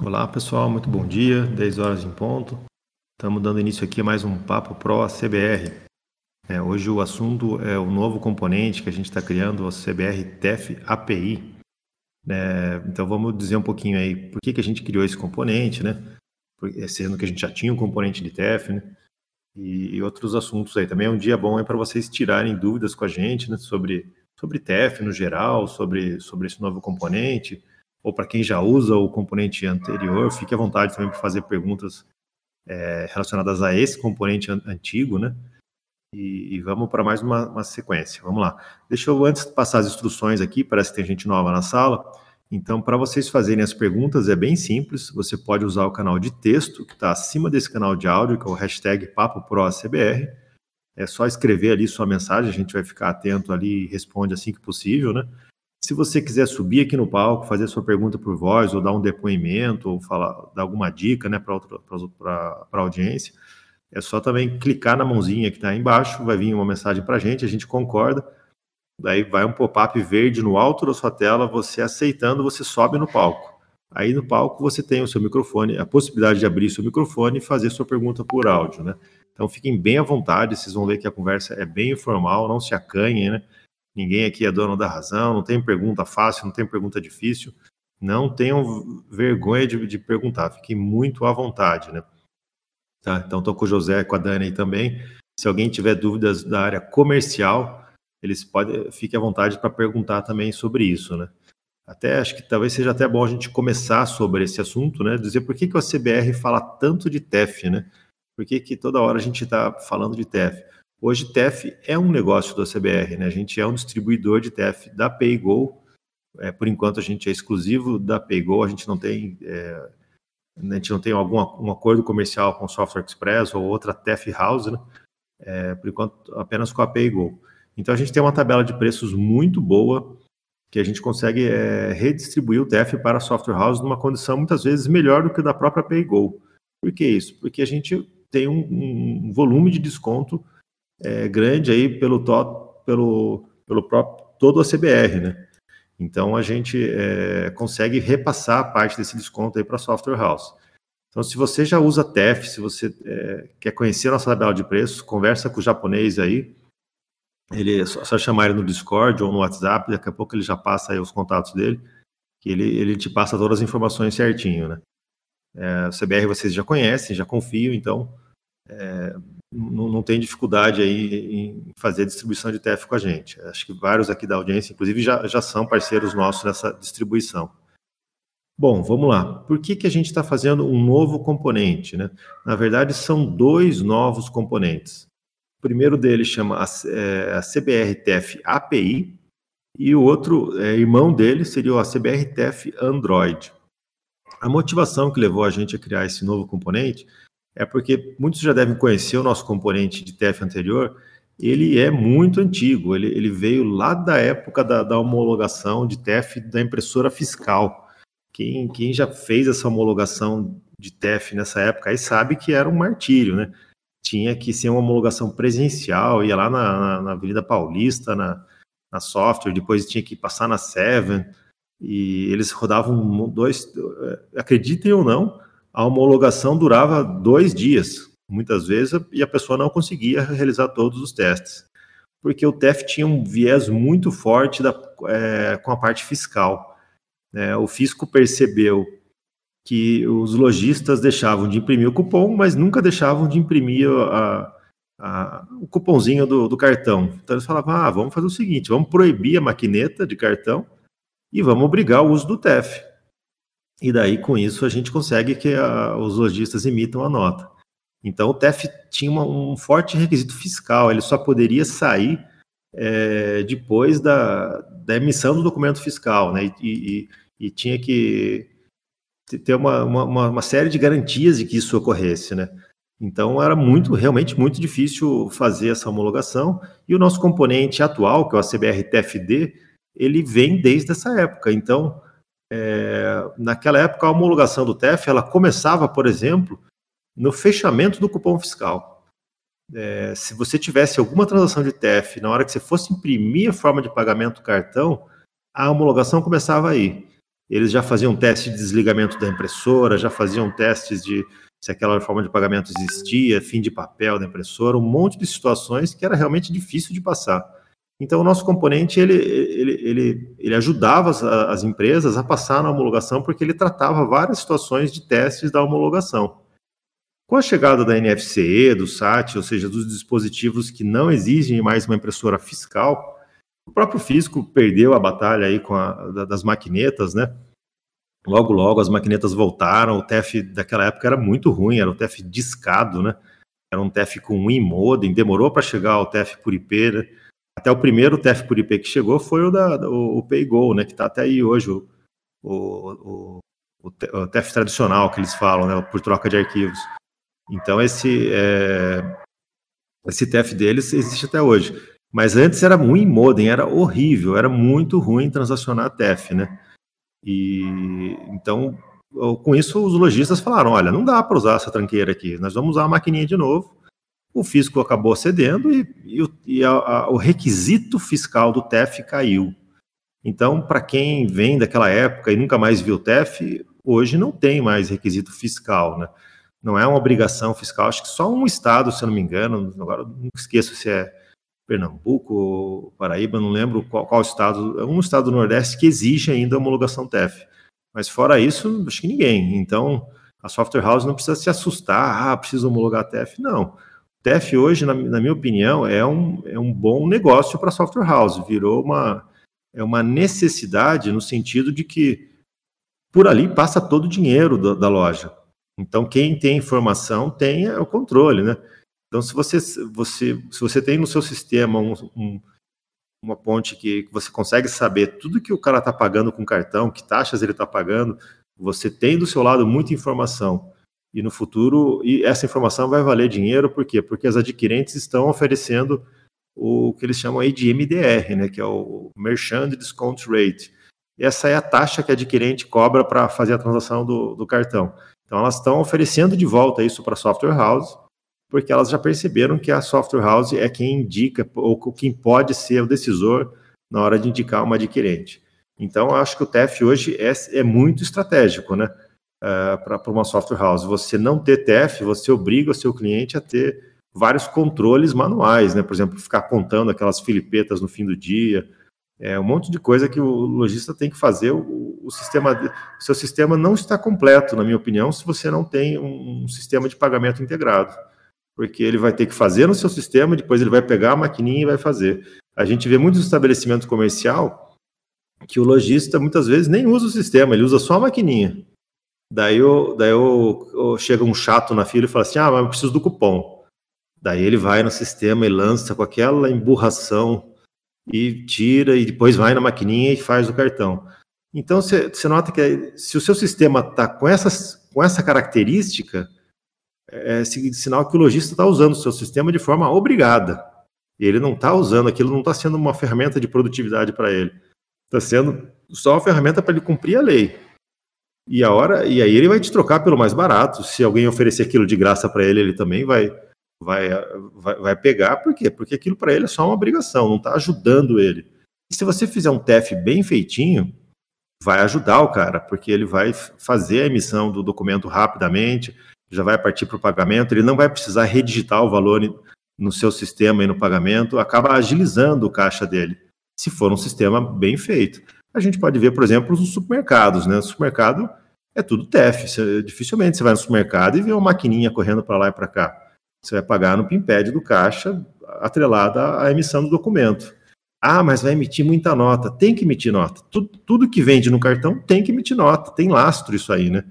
Olá pessoal, muito bom dia, 10 horas em ponto. Estamos dando início aqui a mais um Papo Pro CBR. É, hoje o assunto é o novo componente que a gente está criando, o CBR TEF API. É, então vamos dizer um pouquinho aí por que, que a gente criou esse componente, né? É, sendo que a gente já tinha um componente de TEF, né? E, e outros assuntos aí. Também é um dia bom para vocês tirarem dúvidas com a gente né? sobre, sobre TEF no geral, sobre, sobre esse novo componente ou para quem já usa o componente anterior, fique à vontade também para fazer perguntas é, relacionadas a esse componente an antigo, né? E, e vamos para mais uma, uma, sequência. Vamos lá. Deixa eu antes passar as instruções aqui, parece que tem gente nova na sala. Então, para vocês fazerem as perguntas, é bem simples. Você pode usar o canal de texto, que está acima desse canal de áudio, que é o hashtag PapoProCBR. É só escrever ali sua mensagem, a gente vai ficar atento ali e responde assim que possível, né? Se você quiser subir aqui no palco, fazer sua pergunta por voz, ou dar um depoimento, ou falar, dar alguma dica né, para a audiência, é só também clicar na mãozinha que está embaixo, vai vir uma mensagem para a gente, a gente concorda, daí vai um pop-up verde no alto da sua tela, você aceitando, você sobe no palco. Aí no palco você tem o seu microfone, a possibilidade de abrir seu microfone e fazer sua pergunta por áudio, né? Então fiquem bem à vontade, vocês vão ver que a conversa é bem informal, não se acanhem, né? Ninguém aqui é dono da razão, não tem pergunta fácil, não tem pergunta difícil. Não tenham vergonha de, de perguntar, fiquem muito à vontade, né? Tá? Então, estou com o José e com a Dani também. Se alguém tiver dúvidas da área comercial, eles podem, fiquem à vontade para perguntar também sobre isso, né? Até acho que talvez seja até bom a gente começar sobre esse assunto, né? Dizer por que, que o CBR fala tanto de TEF, né? Por que, que toda hora a gente está falando de TEF? Hoje, TEF é um negócio da CBR, né? A gente é um distribuidor de TEF da PayGo. É, por enquanto, a gente é exclusivo da PayGo, a gente não tem. É, a gente não tem algum um acordo comercial com Software Express ou outra TEF House, né? É, por enquanto, apenas com a PayGo. Então, a gente tem uma tabela de preços muito boa, que a gente consegue é, redistribuir o TEF para a Software House numa condição muitas vezes melhor do que da própria PayGo. Por que isso? Porque a gente tem um, um volume de desconto é, grande aí pelo, pelo, pelo próprio todo a CBR, né? Então a gente é, consegue repassar parte desse desconto aí para a software house. Então, se você já usa TEF, se você é, quer conhecer a nossa tabela de preços, conversa com o japonês aí. Ele é só, só chamar ele no Discord ou no WhatsApp, daqui a pouco ele já passa aí os contatos dele, que ele, ele te passa todas as informações certinho, né? É, o CBR vocês já conhecem, já confiam, então é, não, não, tem dificuldade aí em fazer distribuição de TF com a gente. Acho que vários aqui da audiência, inclusive, já, já são parceiros nossos nessa distribuição. Bom, vamos lá. Por que, que a gente está fazendo um novo componente? Né? Na verdade, são dois novos componentes. O primeiro deles chama a, é, a CBRTF API e o outro é, irmão dele seria a CBRTF Android. A motivação que levou a gente a criar esse novo componente é porque muitos já devem conhecer o nosso componente de TF anterior, ele é muito antigo, ele, ele veio lá da época da, da, homologação de TF da impressora fiscal. Quem, quem já fez essa homologação de TF nessa época aí sabe que era um martírio, né? Tinha que ser uma homologação presencial, ia lá na, na, na Avenida Paulista, na, na software, depois tinha que passar na Seven, e eles rodavam dois, acreditem ou não, a homologação durava dois dias, muitas vezes, e a pessoa não conseguia realizar todos os testes, porque o TEF tinha um viés muito forte da, é, com a parte fiscal. É, o fisco percebeu que os lojistas deixavam de imprimir o cupom, mas nunca deixavam de imprimir a, a, o cupomzinho do, do, cartão. Então eles falavam: ah, vamos fazer o seguinte, vamos proibir a maquineta de cartão e vamos obrigar o uso do TEF. E daí, com isso, a gente consegue que a, os lojistas emitam a nota. Então, o TEF tinha uma, um forte requisito fiscal, ele só poderia sair é, depois da, da, emissão do documento fiscal, né? E, e, e tinha que ter uma, uma, uma, série de garantias de que isso ocorresse, né? Então era muito, realmente muito difícil fazer essa homologação. E o nosso componente atual, que é o CBR TFD, ele vem desde essa época. Então é, naquela época, a homologação do TEF ela começava, por exemplo, no fechamento do cupom fiscal. É, se você tivesse alguma transação de TEF na hora que você fosse imprimir a forma de pagamento do cartão, a homologação começava aí. eles já faziam teste de desligamento da impressora, já faziam testes de se aquela forma de pagamento existia, fim de papel da impressora, um monte de situações que era realmente difícil de passar. Então, o nosso componente ele, ele, ele, ele ajudava as, as empresas a passar na homologação, porque ele tratava várias situações de testes da homologação. Com a chegada da NFCE, do SAT, ou seja, dos dispositivos que não exigem mais uma impressora fiscal, o próprio físico perdeu a batalha aí com a, das maquinetas, né? Logo, logo as maquinetas voltaram. O TEF daquela época era muito ruim, era o TEF discado, né? Era um TEF com um modem, demorou para chegar ao TEF por IP, né? Até o primeiro TEF por IP que chegou foi o da o, o PayGo, né? Que está até aí hoje, o, o, o, o TEF tradicional que eles falam, né? Por troca de arquivos. Então esse é, esse TEF deles existe até hoje. Mas antes era muito modem, era horrível, era muito ruim transacionar TEF, né? E então, com isso, os lojistas falaram: olha, não dá para usar essa tranqueira aqui, nós vamos usar a maquininha de novo. O fisco acabou cedendo e, e, e a, a, o requisito fiscal do TEF caiu. Então, para quem vem daquela época e nunca mais viu TEF, hoje não tem mais requisito fiscal, né? Não é uma obrigação fiscal, acho que só um estado, se eu não me engano, agora não esqueço se é Pernambuco, Paraíba, não lembro qual, qual estado, é um estado do Nordeste que exige ainda a homologação TEF. Mas fora isso, acho que ninguém. Então, a software house não precisa se assustar, ah, preciso homologar TEF. Não. TEF hoje, na, na minha opinião, é um, é um bom negócio para software house. Virou uma, é uma necessidade no sentido de que por ali passa todo o dinheiro da, da loja. Então, quem tem informação tem o controle, né? Então, se você, você, se você tem no seu sistema um, um, uma ponte que você consegue saber tudo que o cara está pagando com cartão, que taxas ele está pagando, você tem do seu lado muita informação. E no futuro, e essa informação vai valer dinheiro, por quê? Porque as adquirentes estão oferecendo o que eles chamam aí de MDR, né, que é o Merchant Discount Rate. Essa é a taxa que a adquirente cobra para fazer a transação do, do cartão. Então, elas estão oferecendo de volta isso para a software house, porque elas já perceberam que a software house é quem indica ou quem pode ser o decisor na hora de indicar uma adquirente. Então, eu acho que o TEF hoje é, é muito estratégico, né? Uh, para uma software house. Você não ter TEF, você obriga o seu cliente a ter vários controles manuais, né? Por exemplo, ficar contando aquelas filipetas no fim do dia, é um monte de coisa que o lojista tem que fazer. O, o sistema, seu sistema não está completo, na minha opinião, se você não tem um, um sistema de pagamento integrado porque ele vai ter que fazer no seu sistema, depois ele vai pegar a maquininha e vai fazer. A gente vê muitos estabelecimentos comercial que o lojista muitas vezes nem usa o sistema, ele usa só a maquininha. Daí, eu, daí eu, eu chega um chato na fila e fala assim: ah, mas eu preciso do cupom. Daí ele vai no sistema e lança com aquela emburração e tira e depois vai na maquininha e faz o cartão. Então você nota que se o seu sistema está com, com essa característica, é, é sinal que o lojista está usando o seu sistema de forma obrigada. Ele não está usando aquilo, não está sendo uma ferramenta de produtividade para ele. Está sendo só uma ferramenta para ele cumprir a lei. E a hora, e aí ele vai te trocar pelo mais barato. Se alguém oferecer aquilo de graça para ele, ele também vai, vai, vai, vai pegar. Por quê? Porque aquilo para ele é só uma obrigação, não está ajudando ele. E se você fizer um TEF bem feitinho, vai ajudar o cara, porque ele vai fazer a emissão do documento rapidamente, já vai partir para o pagamento, ele não vai precisar redigitar o valor no seu sistema e no pagamento, acaba agilizando o caixa dele, se for um sistema bem feito. A gente pode ver, por exemplo, os supermercados, né? O supermercado é tudo TEF. Você, dificilmente você vai no supermercado e vê uma maquininha correndo para lá e para cá. Você vai pagar no PIMPED do caixa, atrelada à emissão do documento. Ah, mas vai emitir muita nota. Tem que emitir nota. Tudo, tudo que vende no cartão tem que emitir nota. Tem lastro isso aí, né?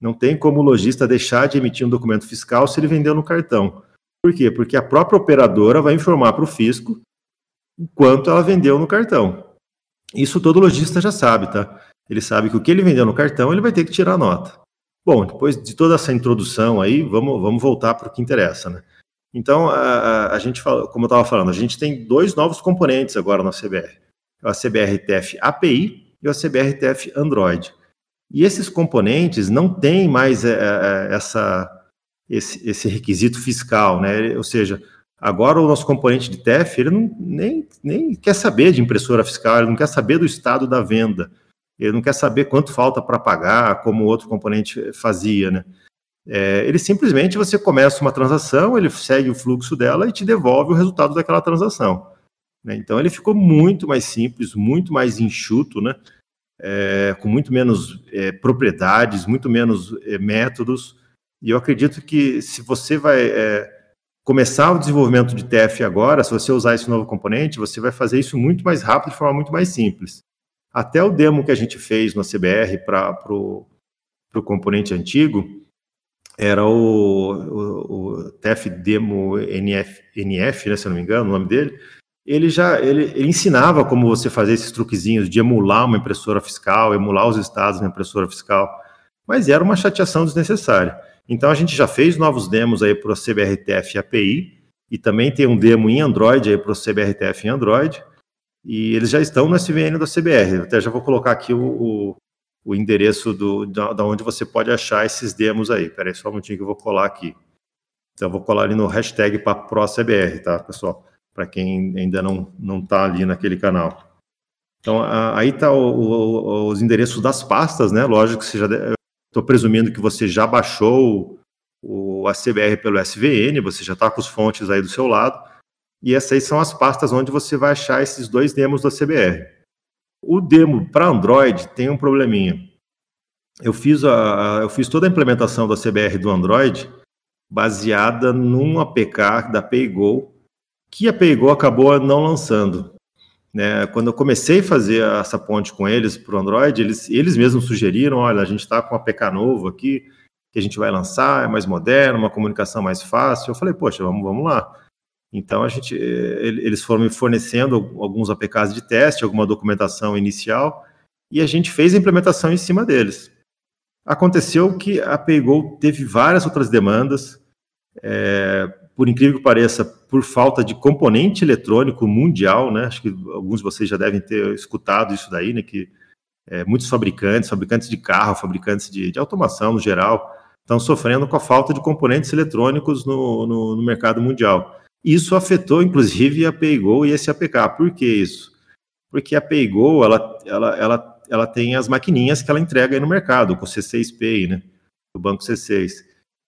Não tem como o lojista deixar de emitir um documento fiscal se ele vendeu no cartão. Por quê? Porque a própria operadora vai informar para o fisco quanto ela vendeu no cartão. Isso todo lojista já sabe, tá? Ele sabe que o que ele vendeu no cartão, ele vai ter que tirar a nota. Bom, depois de toda essa introdução aí, vamos, vamos voltar para o que interessa, né? Então, a, a, gente fala, como eu estava falando, a gente tem dois novos componentes agora na CBR. É a CBRTF API e a CBRTF Android. E esses componentes não têm mais é, é, essa, esse, esse, requisito fiscal, né? Ou seja, agora o nosso componente de TEF ele não, nem, nem quer saber de impressora fiscal, ele não quer saber do estado da venda. ele não quer saber quanto falta para pagar, como o outro componente fazia, né? É, ele simplesmente você começa uma transação, ele segue o fluxo dela e te devolve o resultado daquela transação. Né? Então ele ficou muito mais simples, muito mais enxuto, né? É, com muito menos é, propriedades, muito menos é, métodos. E eu acredito que se você vai é, começar o desenvolvimento de TF agora, se você usar esse novo componente, você vai fazer isso muito mais rápido, de forma muito mais simples. Até o demo que a gente fez no CBR para o componente antigo, era o, o, o TF Demo NF, NF né, se eu não me engano, o nome dele, ele já ele, ele, ensinava como você fazer esses truquezinhos de emular uma impressora fiscal, emular os estados na impressora fiscal, mas era uma chateação desnecessária. Então a gente já fez novos demos aí para o CBRTF API e também tem um demo em Android aí para o CBRTF em Android e eles já estão no SVN da CBR. Até já vou colocar aqui o, o, o endereço do, da, da, onde você pode achar esses demos aí. Espera aí só um minutinho que eu vou colar aqui. Então eu vou colar ali no hashtag PapoProCBR, tá, pessoal? Para quem ainda não não está ali naquele canal. Então aí tá os endereços das pastas, né? Lógico que você já Estou presumindo que você já baixou o ACBR pelo SVN, você já está com as fontes aí do seu lado. E essas aí são as pastas onde você vai achar esses dois demos do ACBR. O demo para Android tem um probleminha. Eu fiz, a, eu fiz toda a implementação do ACBR do Android baseada num APK da PayGo, que a PayGo acabou não lançando. Né? Quando eu comecei a fazer essa ponte com eles para o Android, eles, eles mesmos sugeriram: olha, a gente está com um APK novo aqui, que a gente vai lançar, é mais moderno, uma comunicação mais fácil. Eu falei, poxa, vamos, vamos lá. Então a gente, eles foram me fornecendo alguns APKs de teste, alguma documentação inicial, e a gente fez a implementação em cima deles. Aconteceu que a PayGo teve várias outras demandas, é, por incrível que pareça, por falta de componente eletrônico mundial, né? Acho que alguns de vocês já devem ter escutado isso daí, né? Que é, muitos fabricantes, fabricantes de carro, fabricantes de, de, automação no geral, estão sofrendo com a falta de componentes eletrônicos no, no, no mercado mundial. Isso afetou, inclusive, a PayGo e esse APK. Por que isso? Porque a PayGo, ela, ela, ela, ela tem as maquininhas que ela entrega aí no mercado, com o C6 Pay, né? O banco C6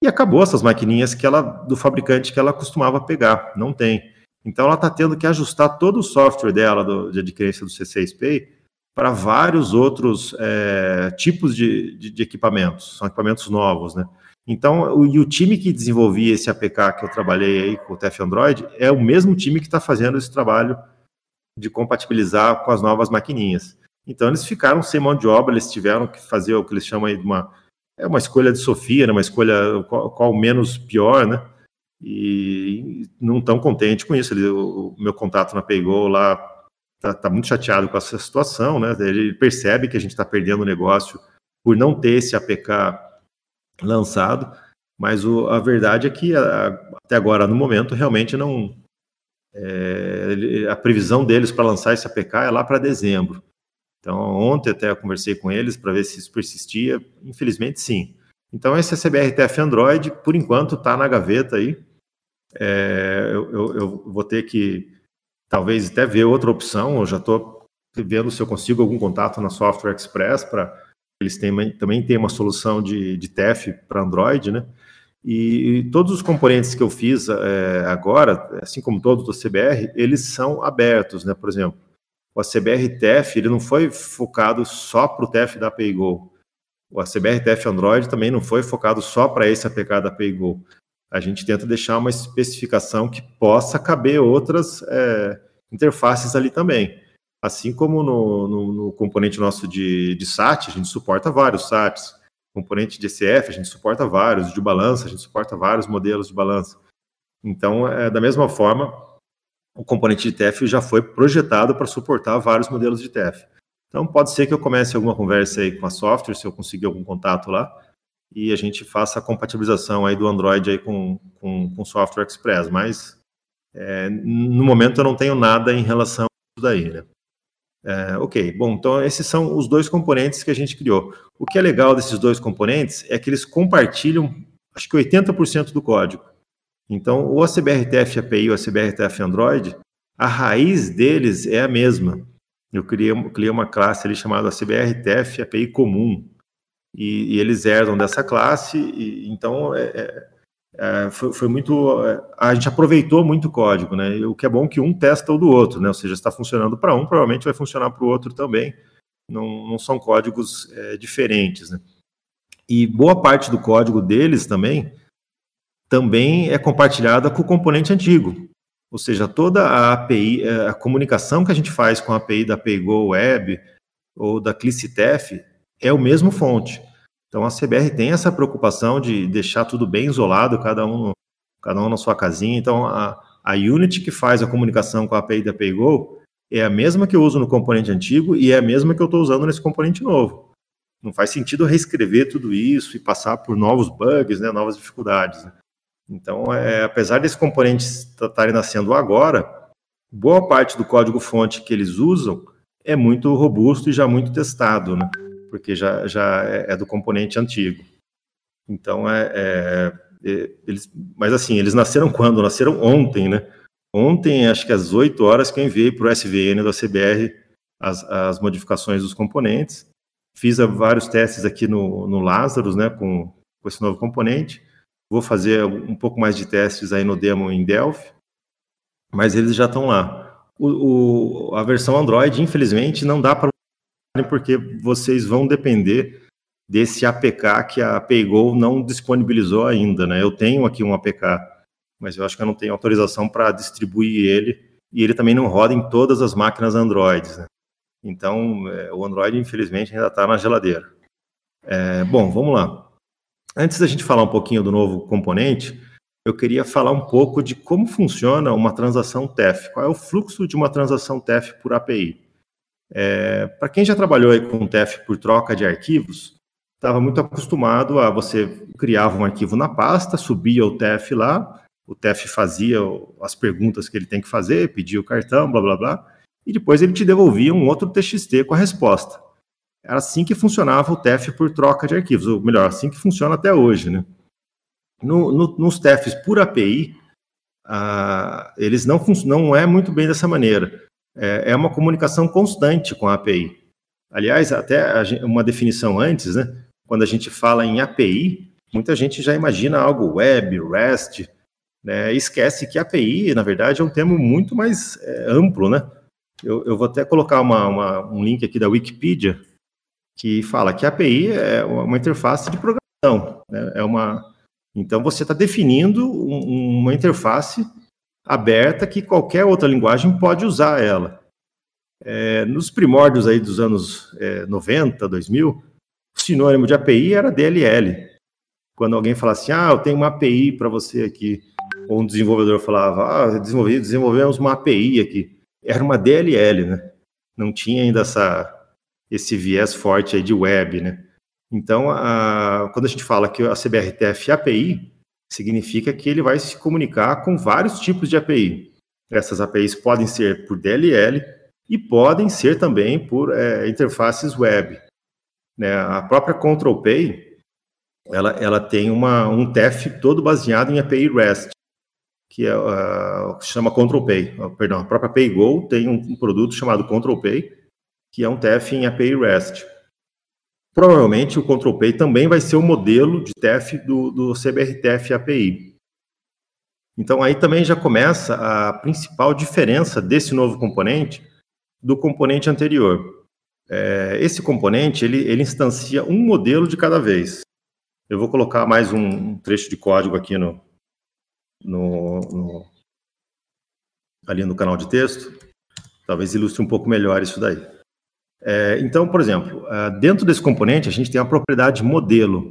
e acabou essas maquininhas que ela do fabricante que ela costumava pegar, não tem. Então ela está tendo que ajustar todo o software dela do, de adquirência do C6 Pay para vários outros é, tipos de, de, de, equipamentos, são equipamentos novos, né? Então, o, e o time que desenvolvia esse APK que eu trabalhei aí com o TF Android é o mesmo time que está fazendo esse trabalho de compatibilizar com as novas maquininhas. Então, eles ficaram sem mão de obra, eles tiveram que fazer o que eles chamam aí de uma é uma escolha de Sofia, né, uma escolha qual, qual menos pior, né? E não tão contente com isso. Ele, o, o meu contato na Paygo lá tá, tá, muito chateado com essa situação, né? Ele percebe que a gente está perdendo o negócio por não ter esse APK lançado, mas o, a verdade é que a, até agora, no momento, realmente não. É, a previsão deles para lançar esse APK é lá para dezembro. Então, ontem até eu conversei com eles para ver se isso persistia. Infelizmente, sim. Então, esse CBRTF Android, por enquanto, está na gaveta aí. É, eu, eu, eu, vou ter que, talvez, até ver outra opção. Eu já estou vendo se eu consigo algum contato na Software Express para eles têm, também têm uma solução de, de TEF para Android, né? E, e, todos os componentes que eu fiz é, agora, assim como todos do CBR, eles são abertos, né? Por exemplo, o ACBR TEF ele não foi focado só para o TEF da PayGo. O ACBR TEF Android também não foi focado só para esse APK da PayGo. A gente tenta deixar uma especificação que possa caber outras é, interfaces ali também. Assim como no, no, no componente nosso de, de, SAT, a gente suporta vários SATs. Componente de ECF, a gente suporta vários. De balança, a gente suporta vários modelos de balança. Então, é, da mesma forma, o componente de TF já foi projetado para suportar vários modelos de TF. Então, pode ser que eu comece alguma conversa aí com a software, se eu conseguir algum contato lá, e a gente faça a compatibilização aí do Android aí com, com, com Software Express, mas é, no momento eu não tenho nada em relação a isso daí, né? É, ok, bom, então esses são os dois componentes que a gente criou. O que é legal desses dois componentes é que eles compartilham, acho que 80% do código. Então, o ACBRTF API e o ACBRTF Android, a raiz deles é a mesma. eu criei, criei uma classe ali chamada CBRTF API comum, e, e eles herdam dessa classe, e, então é, é, é, foi, foi, muito. É, a gente aproveitou muito o código, né? E o que é bom que um testa o do outro, né? Ou seja, está funcionando para um, provavelmente vai funcionar para o outro também. Não, não são códigos é, diferentes, né? E boa parte do código deles também também é compartilhada com o componente antigo. Ou seja, toda a API, é, a comunicação que a gente faz com a API da PayGo Web ou da ClicitF é o mesmo fonte. Então a CBR tem essa preocupação de deixar tudo bem isolado, cada um, cada um na sua casinha. Então a, a Unity que faz a comunicação com a API da PayGo é a mesma que eu uso no componente antigo e é a mesma que eu estou usando nesse componente novo. Não faz sentido reescrever tudo isso e passar por novos bugs, né, novas dificuldades. Né? Então, é, apesar desses componentes estarem nascendo agora, boa parte do código-fonte que eles usam é muito robusto e já muito testado, né? porque já, já é, é do componente antigo. Então, é, é, é, eles, mas assim, eles nasceram quando? Nasceram ontem, né? Ontem, acho que às 8 horas que eu enviei para o SVN da CBR as, as modificações dos componentes. Fiz vários testes aqui no, no Lazarus, né, com, com esse novo componente. Vou fazer um pouco mais de testes aí no demo em Delphi, mas eles já estão lá. O, o, a versão Android, infelizmente, não dá para porque vocês vão depender desse APK que a PayGo não disponibilizou ainda, né? Eu tenho aqui um APK, mas eu acho que eu não tenho autorização para distribuir ele e ele também não roda em todas as máquinas Android. Né? Então, é, o Android, infelizmente, ainda está na geladeira. É, bom, vamos lá. Antes da gente falar um pouquinho do novo componente, eu queria falar um pouco de como funciona uma transação TEF. Qual é o fluxo de uma transação TEF por API? É, Para quem já trabalhou aí com TEF por troca de arquivos, estava muito acostumado a você criava um arquivo na pasta, subia o TEF lá, o TEF fazia as perguntas que ele tem que fazer, pedia o cartão, blá blá blá, e depois ele te devolvia um outro TXT com a resposta. Era assim que funcionava o TEF por troca de arquivos, ou melhor, assim que funciona até hoje. Né? No, no, nos TEFs por API, ah, eles não, não é muito bem dessa maneira é, é uma comunicação constante com a API. Aliás, até uma definição antes, né? Quando a gente fala em API, muita gente já imagina algo web, REST, né? esquece que API, na verdade, é um termo muito mais é, amplo, né? Eu, eu, vou até colocar uma, uma, um link aqui da Wikipedia que fala que a API é uma interface de programação, né? é uma então você está definindo um, uma interface aberta que qualquer outra linguagem pode usar ela. É, nos primórdios aí dos anos é, 90, 2000, o sinônimo de API era DLL. Quando alguém falava assim, ah, eu tenho uma API para você aqui, ou um desenvolvedor falava, ah, desenvolvemos uma API aqui. Era uma DLL, né? Não tinha ainda essa, esse viés forte aí de web, né? Então, a, quando a gente fala que a CBRTF é API, significa que ele vai se comunicar com vários tipos de API. Essas APIs podem ser por DLL e podem ser também por é, interfaces web. Né? A própria ControlPay, ela, ela tem uma, um TEF todo baseado em API REST, que é, uh, chama ControlPay. Uh, perdão, a própria PayGo tem um, um produto chamado ControlPay, que é um TEF em API REST. Provavelmente o ControlPay também vai ser o modelo de TEF do, do CBRTF API. Então aí também já começa a principal diferença desse novo componente do componente anterior. É, esse componente ele, ele instancia um modelo de cada vez. Eu vou colocar mais um trecho de código aqui no, no, no ali no canal de texto, talvez ilustre um pouco melhor isso daí. É, então, por exemplo, é, dentro desse componente a gente tem a propriedade modelo.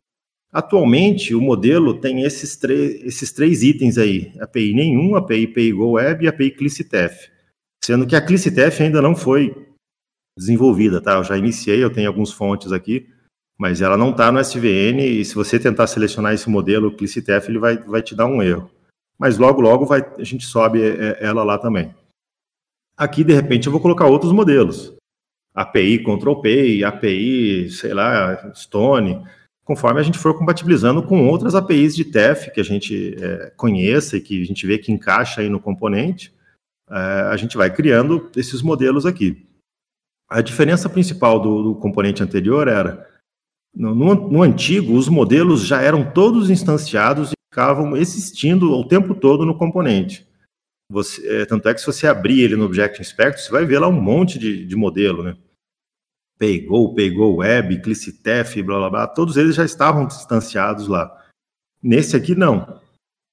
Atualmente, o modelo tem esses, esses três itens aí, API nenhum, API PayGo Web e API ClicitF. Sendo que a ClicitF ainda não foi desenvolvida, tá? Eu já iniciei, eu tenho alguns fontes aqui, mas ela não está no SVN e se você tentar selecionar esse modelo ClicitF, ele vai, vai te dar um erro. Mas logo, logo vai, a gente sobe é, ela lá também. Aqui, de repente, eu vou colocar outros modelos. API Control Pay, API, sei lá, Stone, conforme a gente for compatibilizando com outras APIs de TEF que a gente é, conheça e que a gente vê que encaixa aí no componente, é, a gente vai criando esses modelos aqui. A diferença principal do, do componente anterior era, no, no, no, antigo, os modelos já eram todos instanciados e ficavam existindo o tempo todo no componente. Você, é, tanto é que se você abrir ele no Object Inspector, você vai ver lá um monte de, de modelo, né? Paygo, Paygo Web, Clicitef, blá blá blá, todos eles já estavam instanciados lá. Nesse aqui, não.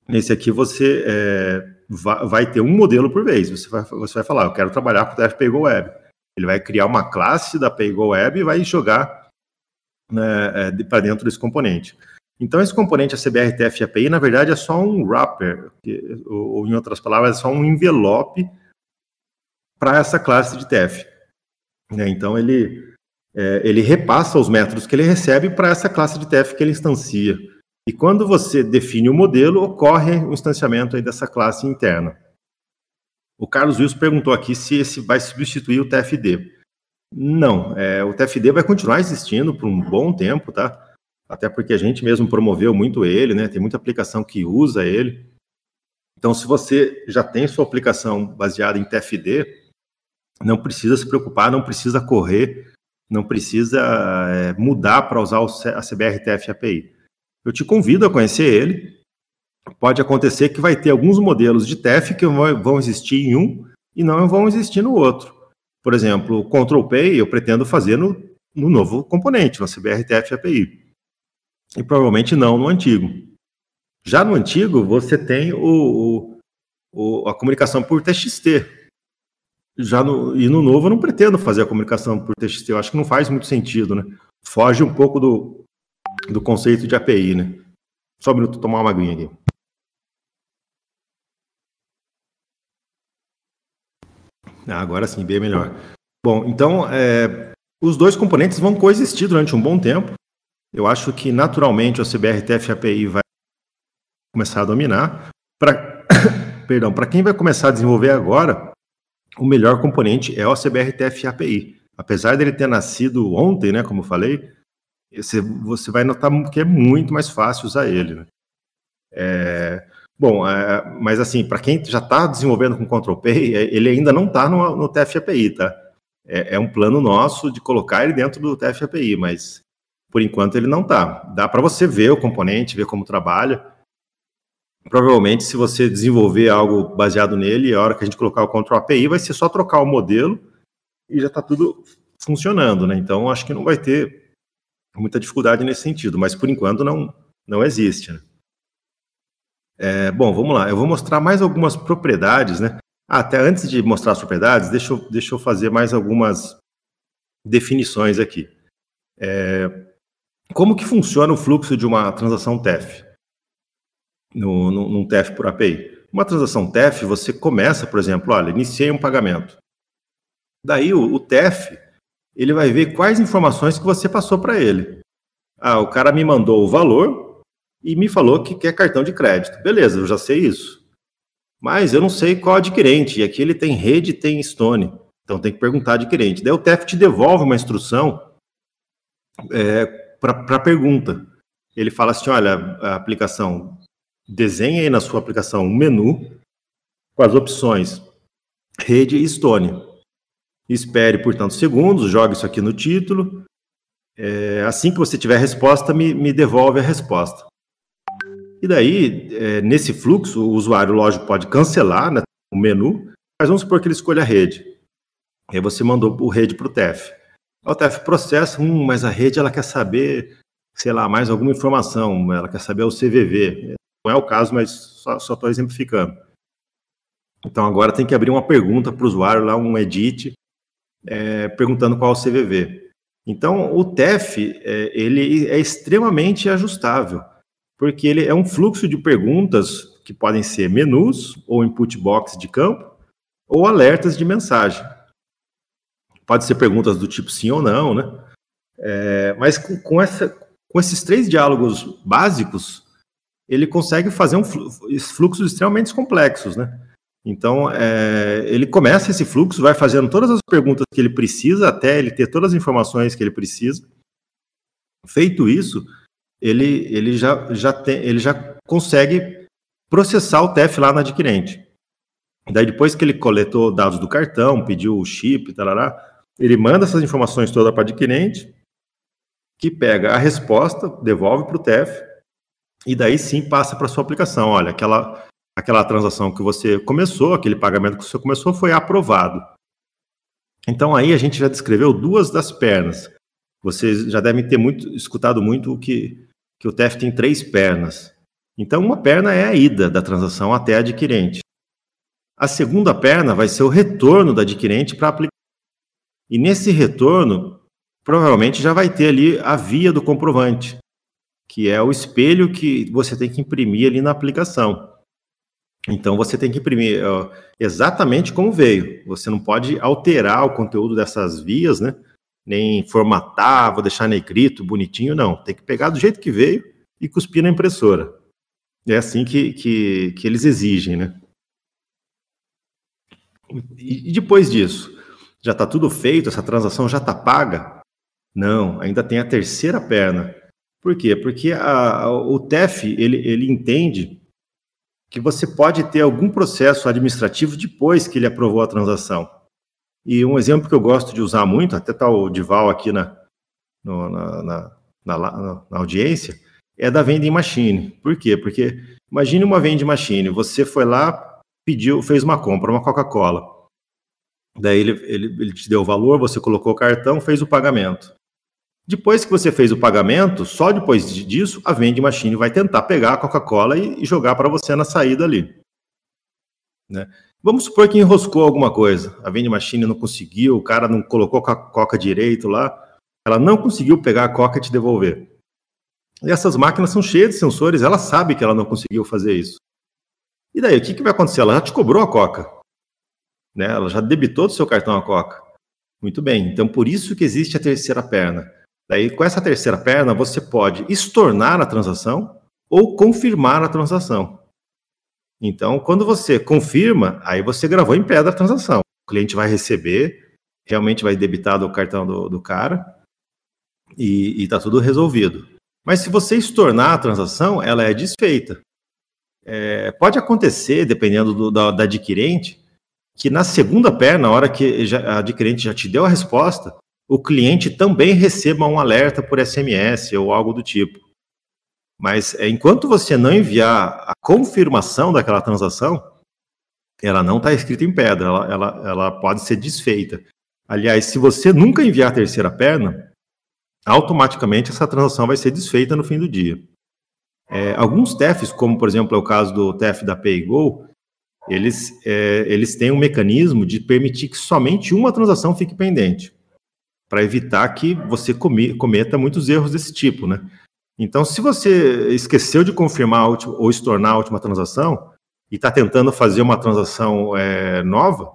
Nesse aqui, você é, vai, vai, ter um modelo por vez. Você vai, você vai falar, eu quero trabalhar com o TF Paygo Web. Ele vai criar uma classe da Paygo Web e vai jogar né, é, para dentro desse componente. Então, esse componente, a CBRTF API, na verdade, é só um wrapper, que, ou, ou, em outras palavras, é só um envelope para essa classe de TF. Né? Então, ele, é, ele repassa os métodos que ele recebe para essa classe de TF que ele instancia. E quando você define o modelo, ocorre o instanciamento aí dessa classe interna. O Carlos Wilson perguntou aqui se esse vai substituir o TFD. Não, é, o TFD vai continuar existindo por um bom tempo, tá? Até porque a gente mesmo promoveu muito ele, né? Tem muita aplicação que usa ele. Então, se você já tem sua aplicação baseada em TFD, não precisa se preocupar, não precisa correr não precisa é, mudar para usar o, a CBRTF API. Eu te convido a conhecer ele. Pode acontecer que vai ter alguns modelos de TF que vão existir em um e não vão existir no outro. Por exemplo, o Control Pay eu pretendo fazer no, no novo componente, no CBRTF API. E provavelmente não no antigo. Já no antigo, você tem o, o, a comunicação por TXT, já no, e no novo eu não pretendo fazer a comunicação por TXT, eu acho que não faz muito sentido, né? Foge um pouco do, do conceito de API, né? Só um minuto, tomar uma aguinha aqui. Ah, agora sim, bem melhor. Bom, então, é, os dois componentes vão coexistir durante um bom tempo. Eu acho que, naturalmente, o CBRTF API vai começar a dominar. Pra, perdão, para quem vai começar a desenvolver agora, o melhor componente é o CBRTF API. Apesar dele ter nascido ontem, né, como eu falei, você, você vai notar que é muito mais fácil usar ele. Né? É, bom, é, mas assim, para quem já está desenvolvendo com Control Pay, é, ele ainda não está no, no TF API, tá? É, é, um plano nosso de colocar ele dentro do TF API, mas por enquanto ele não está. Dá para você ver o componente, ver como trabalha provavelmente, se você desenvolver algo baseado nele, a hora que a gente colocar o Control API, vai ser só trocar o modelo e já está tudo funcionando, né? Então, acho que não vai ter muita dificuldade nesse sentido, mas por enquanto não, não existe, né? É, bom, vamos lá. Eu vou mostrar mais algumas propriedades, né? Ah, até antes de mostrar as propriedades, deixa eu, deixa eu fazer mais algumas definições aqui. É, como que funciona o fluxo de uma transação TEF? No, no, num TEF por API. Uma transação TEF, você começa, por exemplo, olha, iniciei um pagamento. Daí o, o TEF, ele vai ver quais informações que você passou para ele. Ah, o cara me mandou o valor e me falou que quer cartão de crédito. Beleza, eu já sei isso. Mas eu não sei qual adquirente. E aqui ele tem rede tem Stone. Então tem que perguntar adquirente. Daí o TEF te devolve uma instrução é, para a pergunta. Ele fala assim: olha, a aplicação Desenhe aí na sua aplicação um menu com as opções rede e Stone. Espere por tantos segundos, jogue isso aqui no título. É, assim que você tiver a resposta, me, me devolve a resposta. E daí, é, nesse fluxo, o usuário, lógico, pode cancelar né, o menu, mas vamos supor que ele escolha a rede. Aí você mandou o rede para o TEF. O TEF processa, hum, mas a rede ela quer saber, sei lá, mais alguma informação, ela quer saber o CVV. Não é o caso, mas só estou exemplificando. Então agora tem que abrir uma pergunta para o usuário, lá um edit, é, perguntando qual é o CVV. Então o TEF é, ele é extremamente ajustável, porque ele é um fluxo de perguntas que podem ser menus ou input box de campo ou alertas de mensagem. Pode ser perguntas do tipo sim ou não, né? É, mas com, com, essa, com esses três diálogos básicos, ele consegue fazer um fluxos extremamente complexos, né? Então, é, ele começa esse fluxo, vai fazendo todas as perguntas que ele precisa, até ele ter todas as informações que ele precisa. Feito isso, ele, ele, já, já, tem, ele já consegue processar o TEF lá no adquirente. Daí, depois que ele coletou dados do cartão, pediu o chip, tarará, ele manda essas informações todas para o adquirente, que pega a resposta, devolve para o TEF, e daí sim passa para sua aplicação. Olha, aquela, aquela transação que você começou, aquele pagamento que você começou foi aprovado. Então aí a gente já descreveu duas das pernas. Vocês já devem ter muito, escutado muito que, que o TEF tem três pernas. Então uma perna é a ida da transação até a adquirente. A segunda perna vai ser o retorno da adquirente para aplicar. E nesse retorno, provavelmente já vai ter ali a via do comprovante, que é o espelho que você tem que imprimir ali na aplicação. Então você tem que imprimir exatamente como veio. Você não pode alterar o conteúdo dessas vias, né? Nem formatar, vou deixar negrito, bonitinho, não. Tem que pegar do jeito que veio e cuspir na impressora. É assim que, que, que eles exigem, né? E, depois disso, já está tudo feito, essa transação já está paga? Não, ainda tem a terceira perna. Por quê? Porque a, a, o TEF ele, ele entende que você pode ter algum processo administrativo depois que ele aprovou a transação. E um exemplo que eu gosto de usar muito, até está o Dival aqui na, no, na, na, na, na, audiência, é da vending machine. Por quê? Porque imagine uma vending machine, você foi lá, pediu, fez uma compra, uma Coca-Cola. Daí ele, ele, ele te deu o valor, você colocou o cartão, fez o pagamento. Depois que você fez o pagamento, só depois disso, a vending machine vai tentar pegar a Coca-Cola e, jogar para você na saída ali. Né? Vamos supor que enroscou alguma coisa. A vending machine não conseguiu, o cara não colocou a Coca direito lá, ela não conseguiu pegar a Coca e te devolver. E essas máquinas são cheias de sensores, ela sabe que ela não conseguiu fazer isso. E daí, o que, que vai acontecer? Ela já te cobrou a Coca. Né? Ela já debitou do seu cartão a Coca. Muito bem, então por isso que existe a terceira perna Daí, com essa terceira perna, você pode estornar a transação ou confirmar a transação. Então, quando você confirma, aí você gravou em pedra a transação. O cliente vai receber, realmente vai debitar do cartão do, do cara e está tudo resolvido. Mas se você estornar a transação, ela é desfeita. É, pode acontecer, dependendo do, da, da adquirente, que na segunda perna, na hora que já, a adquirente já te deu a resposta, o cliente também receba um alerta por SMS ou algo do tipo. Mas é, enquanto você não enviar a confirmação daquela transação, ela não está escrita em pedra, ela, ela, ela pode ser desfeita. Aliás, se você nunca enviar a terceira perna, automaticamente essa transação vai ser desfeita no fim do dia. É, alguns TEFs, como por exemplo é o caso do TEF da PayGo, eles, é, eles têm um mecanismo de permitir que somente uma transação fique pendente para evitar que você cometa muitos erros desse tipo, né? Então, se você esqueceu de confirmar ou estornar a última transação e está tentando fazer uma transação é, nova,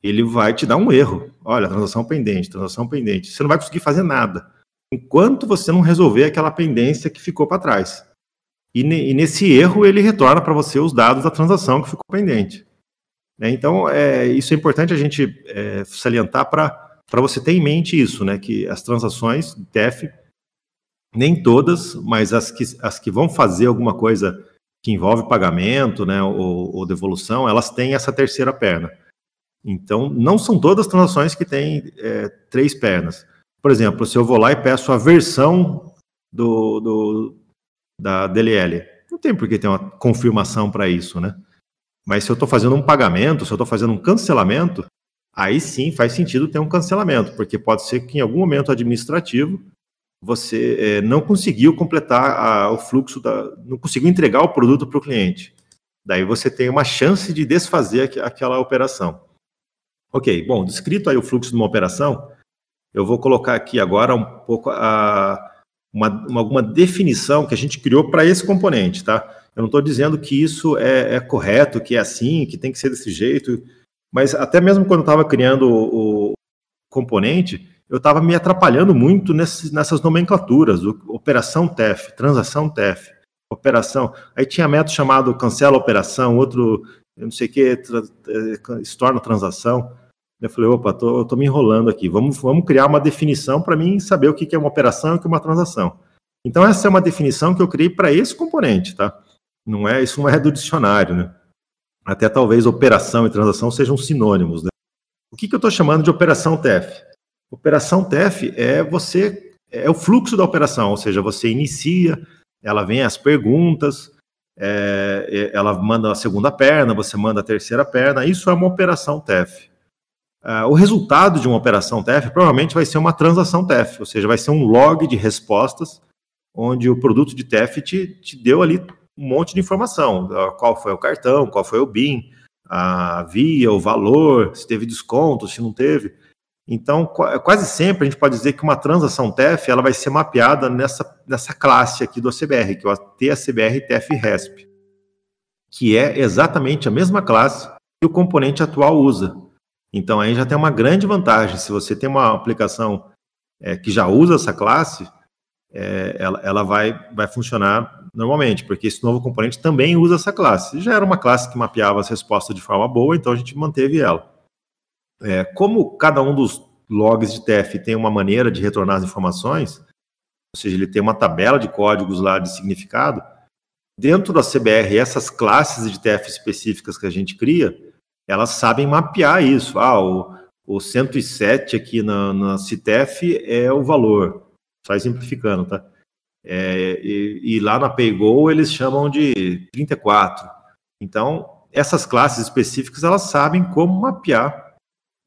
ele vai te dar um erro. Olha, transação pendente, transação pendente. Você não vai conseguir fazer nada enquanto você não resolver aquela pendência que ficou para trás. E, e, nesse erro ele retorna para você os dados da transação que ficou pendente. Né? Então, é, isso é importante a gente é, salientar para para você ter em mente isso, né, que as transações TEF, nem todas, mas as que, as que vão fazer alguma coisa que envolve pagamento, né, ou, ou devolução, elas têm essa terceira perna. Então, não são todas as transações que têm é, três pernas. Por exemplo, se eu vou lá e peço a versão do, do da DLL, não tem por que ter uma confirmação para isso, né? Mas se eu estou fazendo um pagamento, se eu estou fazendo um cancelamento, aí sim faz sentido ter um cancelamento, porque pode ser que em algum momento administrativo você é, não conseguiu completar a, o fluxo, da, não conseguiu entregar o produto para o cliente. Daí você tem uma chance de desfazer aqu aquela operação. Ok, bom, descrito aí o fluxo de uma operação, eu vou colocar aqui agora um pouco a, uma, uma, alguma definição que a gente criou para esse componente, tá? Eu não estou dizendo que isso é, é correto, que é assim, que tem que ser desse jeito. Mas até mesmo quando eu estava criando o, componente, eu estava me atrapalhando muito nesse, nessas nomenclaturas, operação TEF, transação TEF, operação. Aí tinha método chamado cancela operação, outro, eu não sei o que, tra, estorna transação. Eu falei, opa, tô, tô me enrolando aqui. Vamos, vamos criar uma definição para mim saber o que, que é uma operação e o que é uma transação. Então essa é uma definição que eu criei para esse componente, tá? Não é, isso não é do dicionário, né? Até talvez operação e transação sejam sinônimos. Né? O que, que eu estou chamando de operação TEF? Operação TEF é você é o fluxo da operação, ou seja, você inicia, ela vem as perguntas, é, é ela manda a segunda perna, você manda a terceira perna, isso é uma operação TEF. Uh, o resultado de uma operação TEF provavelmente vai ser uma transação TEF, ou seja, vai ser um log de respostas onde o produto de TEF te, te deu ali um monte de informação, qual foi o cartão, qual foi o BIM, a via, o valor, se teve desconto, se não teve. Então, quase sempre a gente pode dizer que uma transação TEF ela vai ser mapeada nessa, nessa classe aqui do ACBR, que é o TACBR TEF RESP, que é exatamente a mesma classe que o componente atual usa. Então aí já tem uma grande vantagem. Se você tem uma aplicação é, que já usa essa classe, é, ela, ela vai, vai funcionar normalmente, porque esse novo componente também usa essa classe. Já era uma classe que mapeava as respostas de forma boa, então a gente manteve ela. É, como cada um dos logs de TF tem uma maneira de retornar as informações, ou seja, ele tem uma tabela de códigos lá de significado, dentro da CBR, essas classes de TF específicas que a gente cria, elas sabem mapear isso. Ah, o, o 107 aqui na, na CITEF é o valor, só simplificando, tá? É, e, e, lá na PayGo eles chamam de 34. Então, essas classes específicas, elas sabem como mapear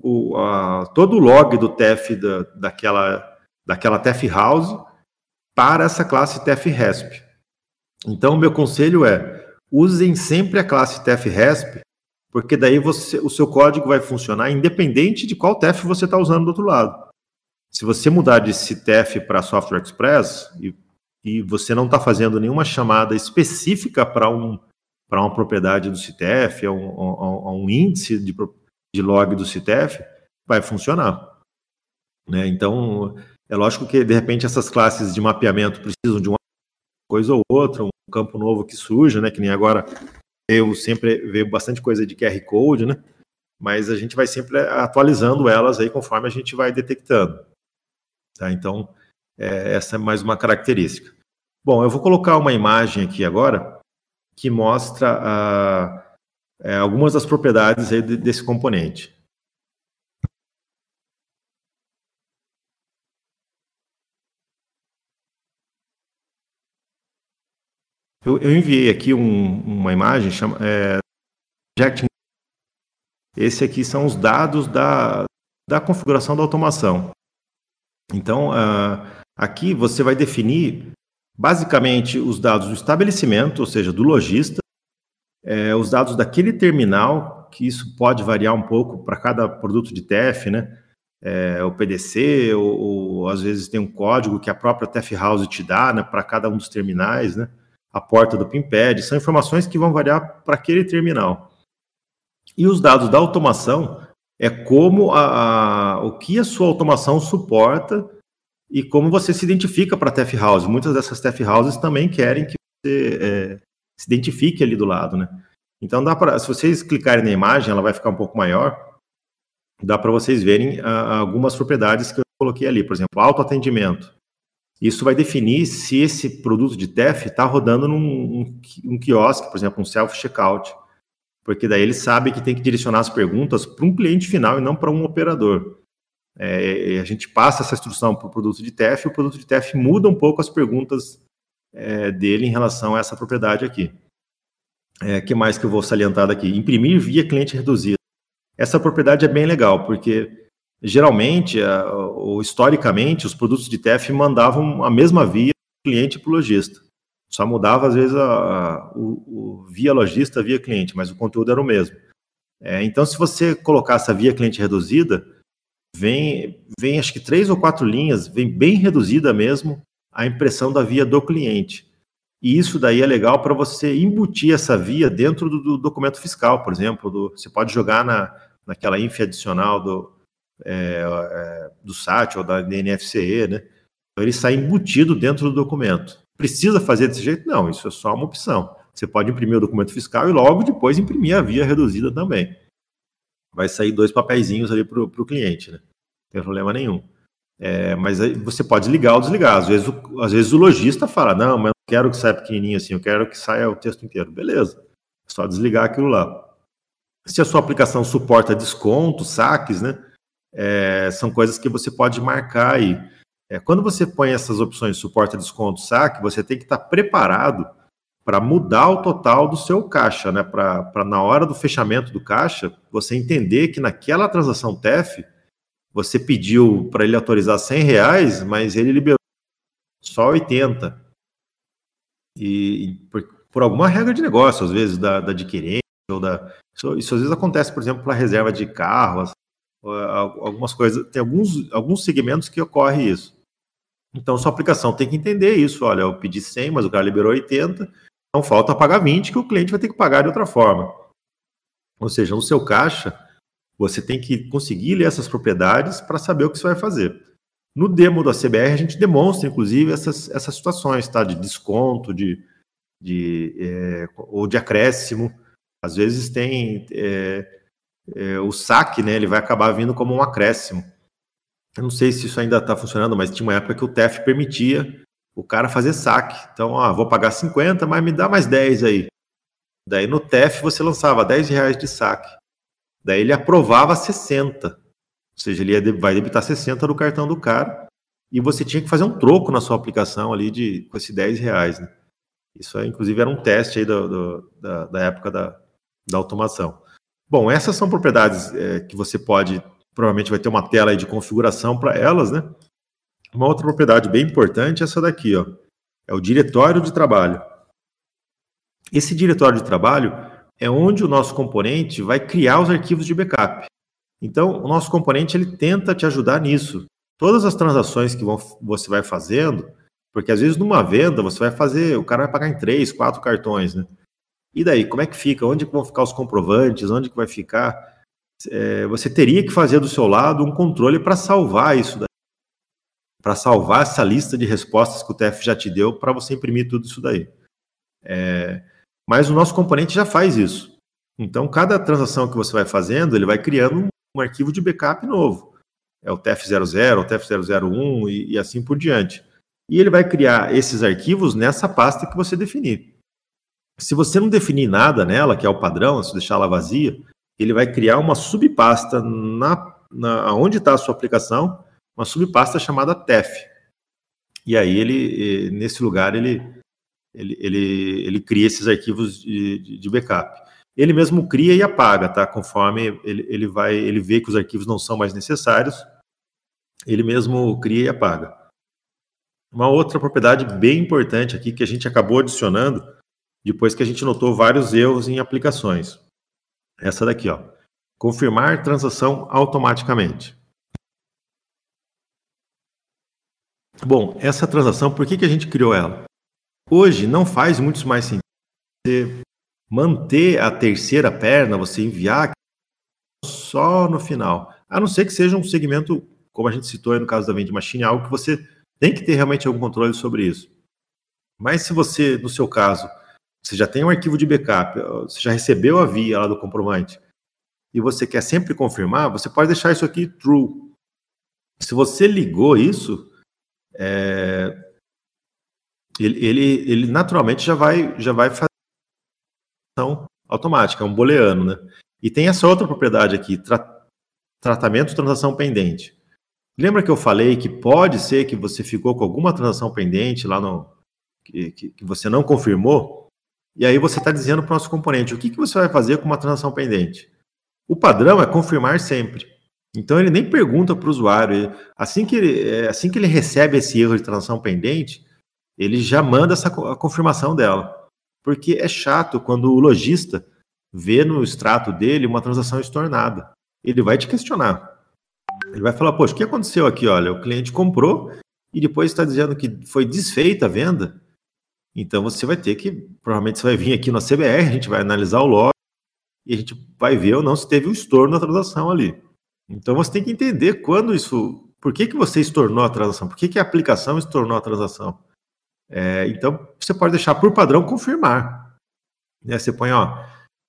o, a, todo o log do TEF da, daquela, daquela TEF House para essa classe TEF RESP. Então, meu conselho é, usem sempre a classe TEF RESP porque daí você, o seu código vai funcionar independente de qual TEF você está usando do outro lado. Se você mudar de CTF para Software Express e, e você não está fazendo nenhuma chamada específica para um, uma propriedade do CTF, a um, a, um índice de, de log do CTF, vai funcionar. Né? Então, é lógico que, de repente, essas classes de mapeamento precisam de uma coisa ou outra, um campo novo que surja, né? que nem agora eu sempre vejo bastante coisa de QR Code, né? Mas a gente vai sempre atualizando elas aí conforme a gente vai detectando. Tá? Então, é, essa é mais uma característica. Bom, eu vou colocar uma imagem aqui agora que mostra ah, é, algumas das propriedades desse componente. Eu, eu enviei aqui um, uma imagem, chama, é, esse aqui são os dados da, da configuração da automação. Então, uh, aqui você vai definir basicamente os dados do estabelecimento, ou seja, do lojista, é, os dados daquele terminal, que isso pode variar um pouco para cada produto de TEF, né? É, o PDC, ou, ou, às vezes tem um código que a própria TEF House te dá né, para cada um dos terminais, né? a porta do PIMPAD, são informações que vão variar para aquele terminal. E os dados da automação é como a, a, o que a sua automação suporta e como você se identifica para a TEF House. Muitas dessas TEF Houses também querem que você é, se identifique ali do lado, né? Então dá para, se vocês clicarem na imagem, ela vai ficar um pouco maior. Dá para vocês verem a, algumas propriedades que eu coloquei ali, por exemplo, autoatendimento. Isso vai definir se esse produto de TEF está rodando num um, um quiosque, por exemplo, um self-checkout. Porque daí ele sabe que tem que direcionar as perguntas para um cliente final e não para um operador. É, a gente passa essa instrução para o produto de TEF e o produto de TEF muda um pouco as perguntas é, dele em relação a essa propriedade aqui. O é, que mais que eu vou salientar daqui? Imprimir via cliente reduzido. Essa propriedade é bem legal, porque geralmente, ou historicamente, os produtos de TEF mandavam a mesma via cliente para o lojista. Só mudava, às vezes, a, a, o, o, via lojista, via cliente, mas o conteúdo era o mesmo. É, então, se você colocar essa via cliente reduzida, vem, vem acho que três ou quatro linhas, vem bem reduzida mesmo a impressão da via do cliente. E isso daí é legal para você embutir essa via dentro do, do documento fiscal, por exemplo. Do, você pode jogar na, naquela inf adicional do, é, é, do SAT ou da NFCE, né? Então ele sai embutido dentro do documento. Precisa fazer desse jeito? Não, isso é só uma opção. Você pode imprimir o documento fiscal e logo depois imprimir a via reduzida também. Vai sair dois papeizinhos ali para o cliente, né? Não tem problema nenhum. É, mas aí você pode ligar ou desligar. Às vezes, o, às vezes o lojista fala, não, mas eu não quero que saia pequenininho assim, eu quero que saia o texto inteiro. Beleza, é só desligar aquilo lá. Se a sua aplicação suporta desconto, saques, né? é, são coisas que você pode marcar aí. É, quando você põe essas opções suporte, desconto, saque, você tem que estar preparado para mudar o total do seu caixa, né? Para na hora do fechamento do caixa, você entender que naquela transação TEF, você pediu para ele autorizar 100 reais, mas ele liberou só 80. E, por, por, alguma regra de negócio, às vezes, da, da adquirente, ou da. Isso, isso às vezes acontece, por exemplo, para reserva de carro, algumas coisas, tem alguns, alguns segmentos que ocorre isso. Então, sua aplicação tem que entender isso. Olha, eu pedi 100, mas o cara liberou 80, então falta pagar 20 que o cliente vai ter que pagar de outra forma. Ou seja, no seu caixa, você tem que conseguir ler essas propriedades para saber o que você vai fazer. No demo da CBR, a gente demonstra, inclusive, essas, essas situações, tá? De desconto, de, de, é, ou de acréscimo. Às vezes tem é, é, o saque, né? Ele vai acabar vindo como um acréscimo. Eu não sei se isso ainda está funcionando, mas tinha uma época que o TEF permitia o cara fazer saque. Então, ó, vou pagar 50, mas me dá mais 10 aí. Daí no TEF você lançava 10 reais de saque. Daí ele aprovava 60. Ou seja, ele ia, vai debitar 60 no cartão do cara. E você tinha que fazer um troco na sua aplicação ali de, com esses 10 reais. Né? Isso, inclusive, era um teste aí do, do, da, da, época da, da automação. Bom, essas são propriedades é, que você pode, provavelmente vai ter uma tela de configuração para elas, né? Uma outra propriedade bem importante é essa daqui, ó. É o diretório de trabalho. Esse diretório de trabalho é onde o nosso componente vai criar os arquivos de backup. Então, o nosso componente ele tenta te ajudar nisso. Todas as transações que vão, você vai fazendo, porque às vezes numa venda você vai fazer, o cara vai pagar em três, quatro cartões, né? E daí, como é que fica? Onde vão ficar os comprovantes? Onde que vai ficar? É, você teria que fazer do seu lado um controle para salvar isso daí para salvar essa lista de respostas que o TF já te deu para você imprimir tudo isso daí. É, mas o nosso componente já faz isso. Então, cada transação que você vai fazendo, ele vai criando um, arquivo de backup novo. É o TF00, o TF001 e, e assim por diante. E ele vai criar esses arquivos nessa pasta que você definir. Se você não definir nada nela, que é o padrão, se deixar ela vazia, ele vai criar uma subpasta na, na onde está a sua aplicação uma subpasta chamada TEF. E aí ele, nesse lugar, ele, ele, ele, ele cria esses arquivos de, de backup. Ele mesmo cria e apaga, tá? Conforme ele, ele vai, ele vê que os arquivos não são mais necessários, ele mesmo cria e apaga. Uma outra propriedade bem importante aqui que a gente acabou adicionando depois que a gente notou vários erros em aplicações. Essa daqui, ó. Confirmar transação automaticamente. Bom, essa transação, por que, que a gente criou ela? Hoje não faz muito mais sentido você manter a terceira perna, você enviar só no final. A não ser que seja um segmento, como a gente citou aí no caso da Vende Machine, algo que você tem que ter realmente algum controle sobre isso. Mas se você, no seu caso, você já tem um arquivo de backup, você já recebeu a via lá do comprovante, e você quer sempre confirmar, você pode deixar isso aqui true. Se você ligou isso, é, ele, ele, ele, naturalmente já vai, já vai fazer automática, é um booleano, né? E tem essa outra propriedade aqui, tra, tratamento de transação pendente. Lembra que eu falei que pode ser que você ficou com alguma transação pendente lá no. que, que, que você não confirmou? E aí você está dizendo para o nosso componente o que, que você vai fazer com uma transação pendente. O padrão é confirmar sempre. Então ele nem pergunta para o usuário. Assim que, ele, é, assim que ele recebe esse erro de transação pendente, ele já manda essa a confirmação dela. Porque é chato quando o lojista vê no extrato dele uma transação estornada. Ele vai te questionar. Ele vai falar, poxa, o que aconteceu aqui? Olha, o cliente comprou e depois está dizendo que foi desfeita a venda. Então você vai ter que, provavelmente você vai vir aqui na CBR, a gente vai analisar o log e a gente vai ver ou não se teve um estorno na transação ali. Então você tem que entender quando isso. Por que, que você estornou a transação? Por que, que a aplicação estornou a transação? É, então você pode deixar por padrão confirmar. Né? Você põe, ó,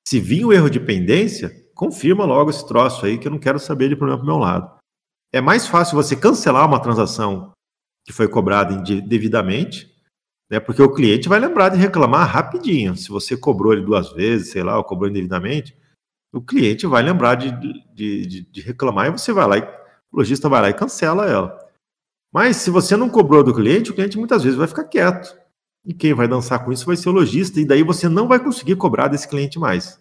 se vir o erro de pendência, confirma logo esse troço aí que eu não quero saber de problema para o meu lado. É mais fácil você cancelar uma transação que foi cobrada indevidamente, né? Porque o cliente vai lembrar de reclamar rapidinho. Se você cobrou ele duas vezes, sei lá, ou cobrou indevidamente, o cliente vai lembrar de, de, de, de, reclamar e você vai lá e o lojista vai lá e cancela ela. Mas se você não cobrou do cliente, o cliente muitas vezes vai ficar quieto. E quem vai dançar com isso vai ser o lojista, e daí você não vai conseguir cobrar desse cliente mais.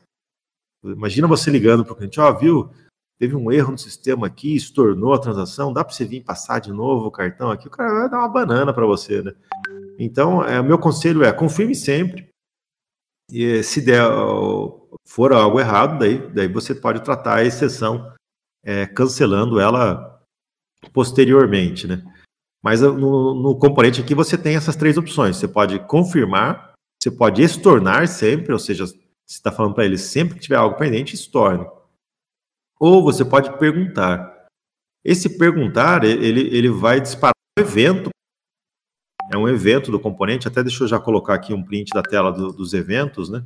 Imagina você ligando para o cliente, ó, oh, viu, teve um erro no sistema aqui, estornou a transação, dá para você vir passar de novo o cartão aqui? O cara vai dar uma banana para você, né? Então, é, meu conselho é, confirme sempre, e se der, for algo errado, daí, daí você pode tratar a exceção é, cancelando ela posteriormente, né? Mas no, no, componente aqui você tem essas três opções. Você pode confirmar, você pode estornar sempre, ou seja, você está falando para ele sempre que tiver algo pendente, estorne. Ou você pode perguntar. Esse perguntar, ele, ele vai disparar um evento. É um evento do componente. Até deixa eu já colocar aqui um print da tela do, dos eventos, né?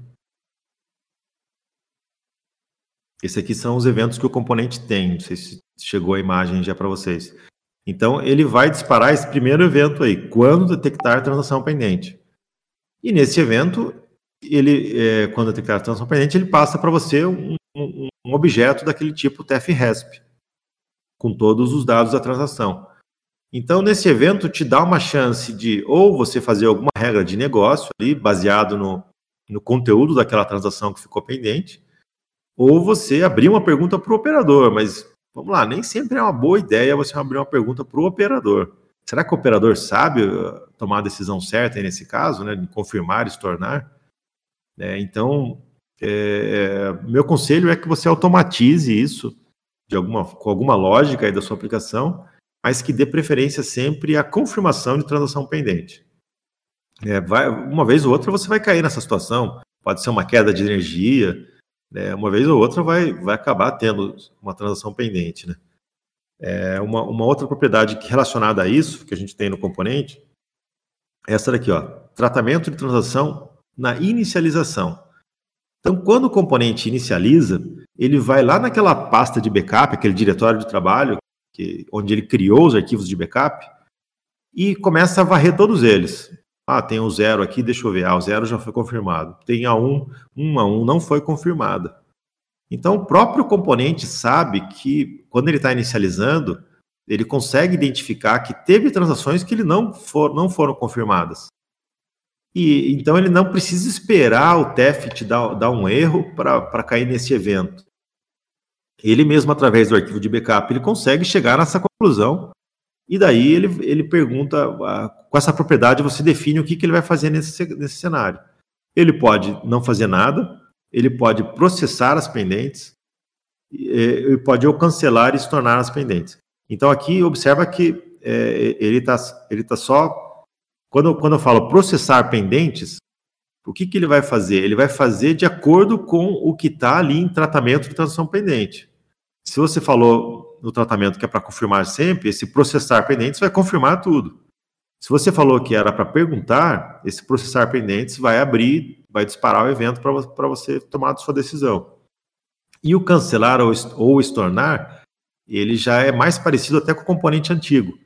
Esse aqui são os eventos que o componente tem. Não sei se chegou a imagem já para vocês. Então, ele vai disparar esse primeiro evento aí, quando detectar transação pendente. E nesse evento, ele, é, quando detectar a transação pendente, ele passa para você um, um, um, objeto daquele tipo TF-RESP, com todos os dados da transação. Então, nesse evento, te dá uma chance de ou você fazer alguma regra de negócio ali, baseado no, no conteúdo daquela transação que ficou pendente, ou você abrir uma pergunta para o operador, mas Vamos lá, nem sempre é uma boa ideia você abrir uma pergunta para o operador. Será que o operador sabe uh, tomar a decisão certa nesse caso, né, de confirmar e se tornar? É, então, é, meu conselho é que você automatize isso de alguma, com alguma lógica aí da sua aplicação, mas que dê preferência sempre à confirmação de transação pendente. É, vai, uma vez ou outra você vai cair nessa situação, pode ser uma queda de energia, né, uma vez ou outra vai, vai acabar tendo uma transação pendente. Né? É uma, uma outra propriedade relacionada a isso, que a gente tem no componente, é essa daqui, ó, tratamento de transação na inicialização. Então, quando o componente inicializa, ele vai lá naquela pasta de backup, aquele diretório de trabalho, que, onde ele criou os arquivos de backup, e começa a varrer todos eles. Ah, tem o zero aqui, deixa eu ver. Ah, o zero já foi confirmado. Tem a um, um a não foi confirmada. Então, o próprio componente sabe que, quando ele está inicializando, ele consegue identificar que teve transações que ele não, for, não foram confirmadas. E então ele não precisa esperar o TEFT dar, dar um erro para cair nesse evento. Ele mesmo, através do arquivo de backup, ele consegue chegar nessa conclusão e daí ele, ele pergunta, com essa propriedade você define o que, que ele vai fazer nesse, nesse cenário. Ele pode não fazer nada, ele pode processar as pendentes, ele pode ou cancelar e se tornar as pendentes. Então aqui observa que é, ele está ele tá só. Quando, quando eu falo processar pendentes, o que, que ele vai fazer? Ele vai fazer de acordo com o que está ali em tratamento de transação pendente. Se você falou no tratamento que é para confirmar sempre, esse processar pendentes vai confirmar tudo. Se você falou que era para perguntar, esse processar pendentes vai abrir, vai disparar o evento para você tomar sua decisão. E o cancelar ou, ou estornar, ele já é mais parecido até com o componente antigo.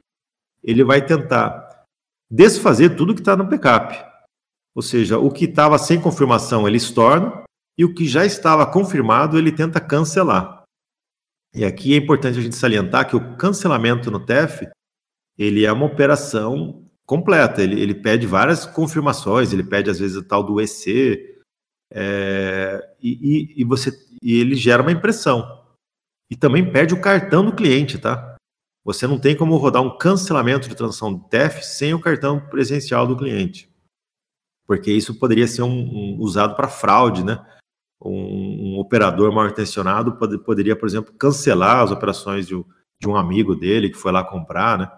Ele vai tentar desfazer tudo que está no backup. Ou seja, o que estava sem confirmação ele estorna e o que já estava confirmado ele tenta cancelar. E aqui é importante a gente salientar que o cancelamento no TEF ele é uma operação completa. Ele, ele pede várias confirmações, ele pede às vezes o tal do EC, é, e, e, você, e ele gera uma impressão. E também pede o cartão do cliente, tá? Você não tem como rodar um cancelamento de transação TEF sem o cartão presencial do cliente. Porque isso poderia ser um, um usado para fraude, né? um, um operador mal intencionado pode, poderia, por exemplo, cancelar as operações de, de, um amigo dele que foi lá comprar, né?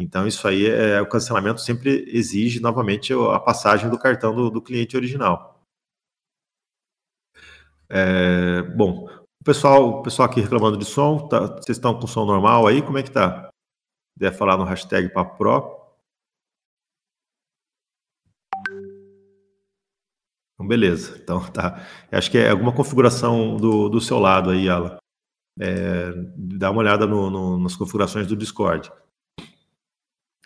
Então, isso aí é o cancelamento sempre exige novamente a passagem do cartão do, do cliente original. É, bom, o pessoal, o pessoal aqui reclamando de som, tá, vocês estão com som normal aí? Como é que tá? Deve falar no hashtag Papo Pro. Então, beleza. Então, tá. Acho que é alguma configuração do, do seu lado aí, Alan. É, dá uma olhada no, no, nas configurações do Discord.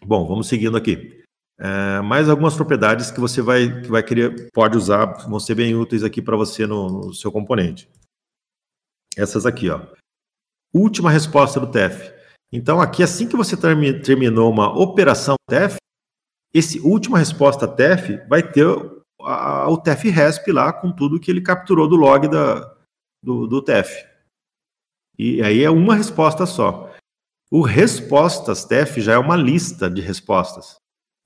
Bom, vamos seguindo aqui. É, mais algumas propriedades que você vai, que vai querer, pode usar, vão ser bem úteis aqui para você no, no, seu componente. Essas aqui, ó. Última resposta do TEF. Então, aqui, assim que você terminou uma operação TEF, esse última resposta TEF vai ter a, o TEF RESP lá com tudo que ele capturou do log da, do, do TEF. E aí é uma resposta só. O respostas TEF já é uma lista de respostas.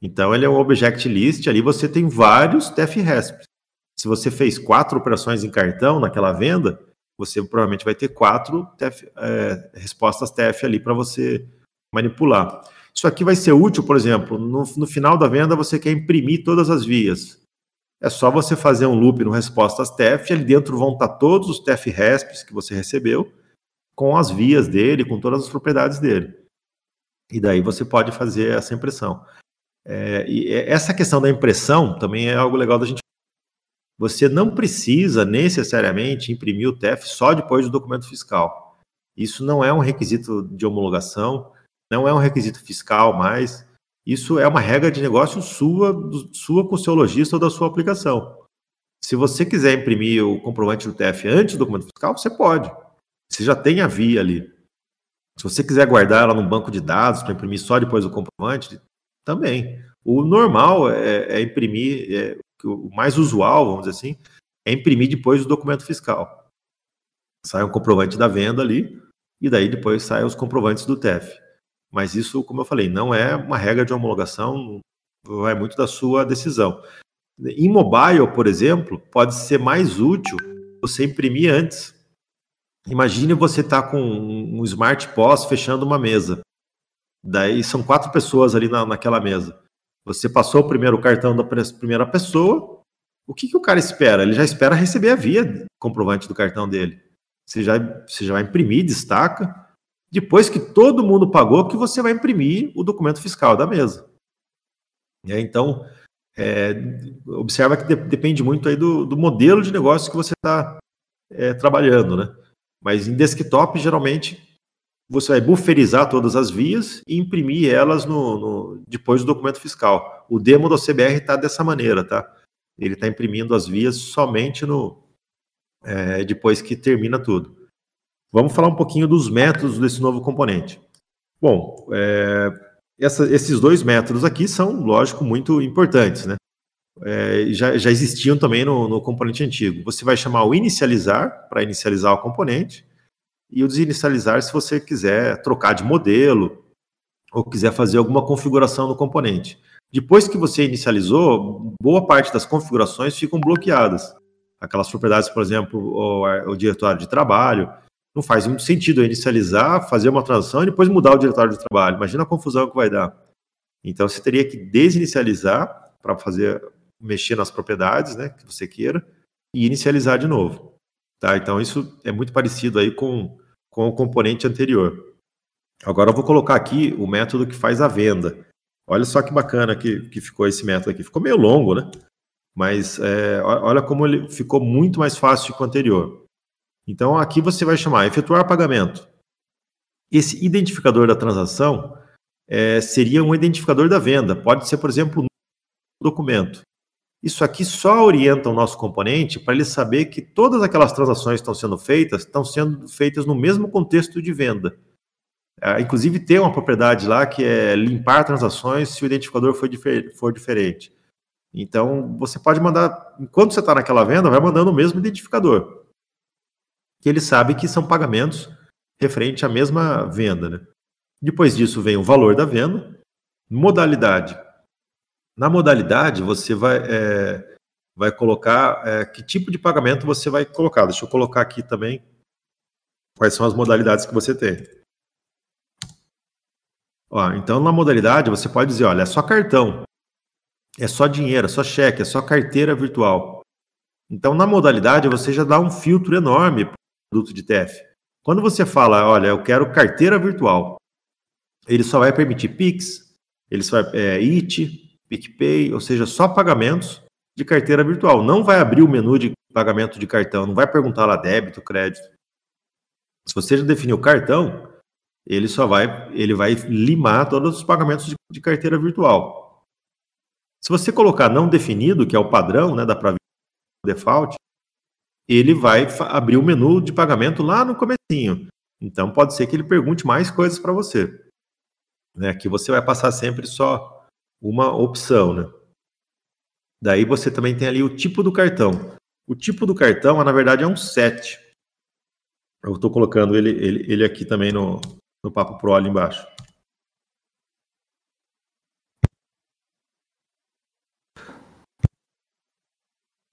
Então ele é um object list, ali você tem vários TEF RESP. Se você fez quatro operações em cartão naquela venda, você provavelmente vai ter quatro TF, é, respostas TF ali para você manipular. Isso aqui vai ser útil, por exemplo, no, no, final da venda você quer imprimir todas as vias. É só você fazer um loop no respostas TF, ali dentro vão estar todos os TF resps que você recebeu, com as vias dele, com todas as propriedades dele. E daí você pode fazer essa impressão. É, e essa questão da impressão também é algo legal da gente você não precisa necessariamente imprimir o TEF só depois do documento fiscal. Isso não é um requisito de homologação, não é um requisito fiscal mais. Isso é uma regra de negócio sua, sua com o seu lojista ou da sua aplicação. Se você quiser imprimir o comprovante do TF antes do documento fiscal, você pode. Você já tem a via ali. Se você quiser guardar ela num banco de dados para imprimir só depois do comprovante, também. O normal é, é imprimir, é, o mais usual, vamos dizer assim, é imprimir depois o documento fiscal. Sai um comprovante da venda ali, e daí depois saem os comprovantes do TEF. Mas isso, como eu falei, não é uma regra de homologação, vai muito da sua decisão. Em mobile, por exemplo, pode ser mais útil você imprimir antes. Imagine você estar tá com um smart POS fechando uma mesa. Daí são quatro pessoas ali na, naquela mesa. Você passou o primeiro cartão da primeira pessoa. O que, que o cara espera? Ele já espera receber a via comprovante do cartão dele. Você já, você já vai imprimir, destaca. Depois que todo mundo pagou, que você vai imprimir o documento fiscal da mesa. Então, é, observa que de, depende muito aí do, do, modelo de negócio que você está é, trabalhando, né? Mas em desktop, geralmente, você vai bufferizar todas as vias e imprimir elas no, no depois do documento fiscal. O demo do CBR está dessa maneira, tá? Ele está imprimindo as vias somente no é, depois que termina tudo. Vamos falar um pouquinho dos métodos desse novo componente. Bom, é, essa, esses dois métodos aqui são, lógico, muito importantes, né? É, já, já existiam também no, no componente antigo. Você vai chamar o inicializar para inicializar o componente e o desinicializar se você quiser trocar de modelo ou quiser fazer alguma configuração no componente. Depois que você inicializou, boa parte das configurações ficam bloqueadas. Aquelas propriedades, por exemplo, o, o diretório de trabalho, não faz muito sentido inicializar, fazer uma transação e depois mudar o diretório de trabalho. Imagina a confusão que vai dar. Então você teria que desinicializar para fazer mexer nas propriedades, né, que você queira, e inicializar de novo. Tá? Então isso é muito parecido aí com, com o componente anterior. Agora eu vou colocar aqui o método que faz a venda. Olha só que bacana que, que ficou esse método aqui. Ficou meio longo, né? Mas é, olha como ele ficou muito mais fácil que o anterior. Então aqui você vai chamar efetuar pagamento. Esse identificador da transação é, seria um identificador da venda. Pode ser, por exemplo, um documento. Isso aqui só orienta o nosso componente para ele saber que todas aquelas transações que estão sendo feitas estão sendo feitas no mesmo contexto de venda. É, inclusive, tem uma propriedade lá que é limpar transações se o identificador for, difer for diferente. Então, você pode mandar, enquanto você está naquela venda, vai mandando o mesmo identificador. Que ele sabe que são pagamentos referente à mesma venda. Né? Depois disso vem o valor da venda, modalidade na modalidade, você vai, é, vai colocar é, que tipo de pagamento você vai colocar. Deixa eu colocar aqui também quais são as modalidades que você tem. Ó, então, na modalidade, você pode dizer: olha, é só cartão, é só dinheiro, é só cheque, é só carteira virtual. Então, na modalidade, você já dá um filtro enorme para o produto de TF. Quando você fala, olha, eu quero carteira virtual, ele só vai permitir Pix, ele só vai, é, IT, PicPay, ou seja, só pagamentos de carteira virtual. Não vai abrir o menu de pagamento de cartão, não vai perguntar lá débito, crédito. Se você já definiu cartão, ele só vai, ele vai limar todos os pagamentos de, de carteira virtual. Se você colocar não definido, que é o padrão, né, da Pravida default, ele vai abrir o menu de pagamento lá no comecinho. Então pode ser que ele pergunte mais coisas para você. Né? Que você vai passar sempre só uma opção, né? Daí você também tem ali o tipo do cartão. O tipo do cartão, na verdade, é um set. Eu estou colocando ele, ele, ele aqui também no, no Papo Pro ali embaixo.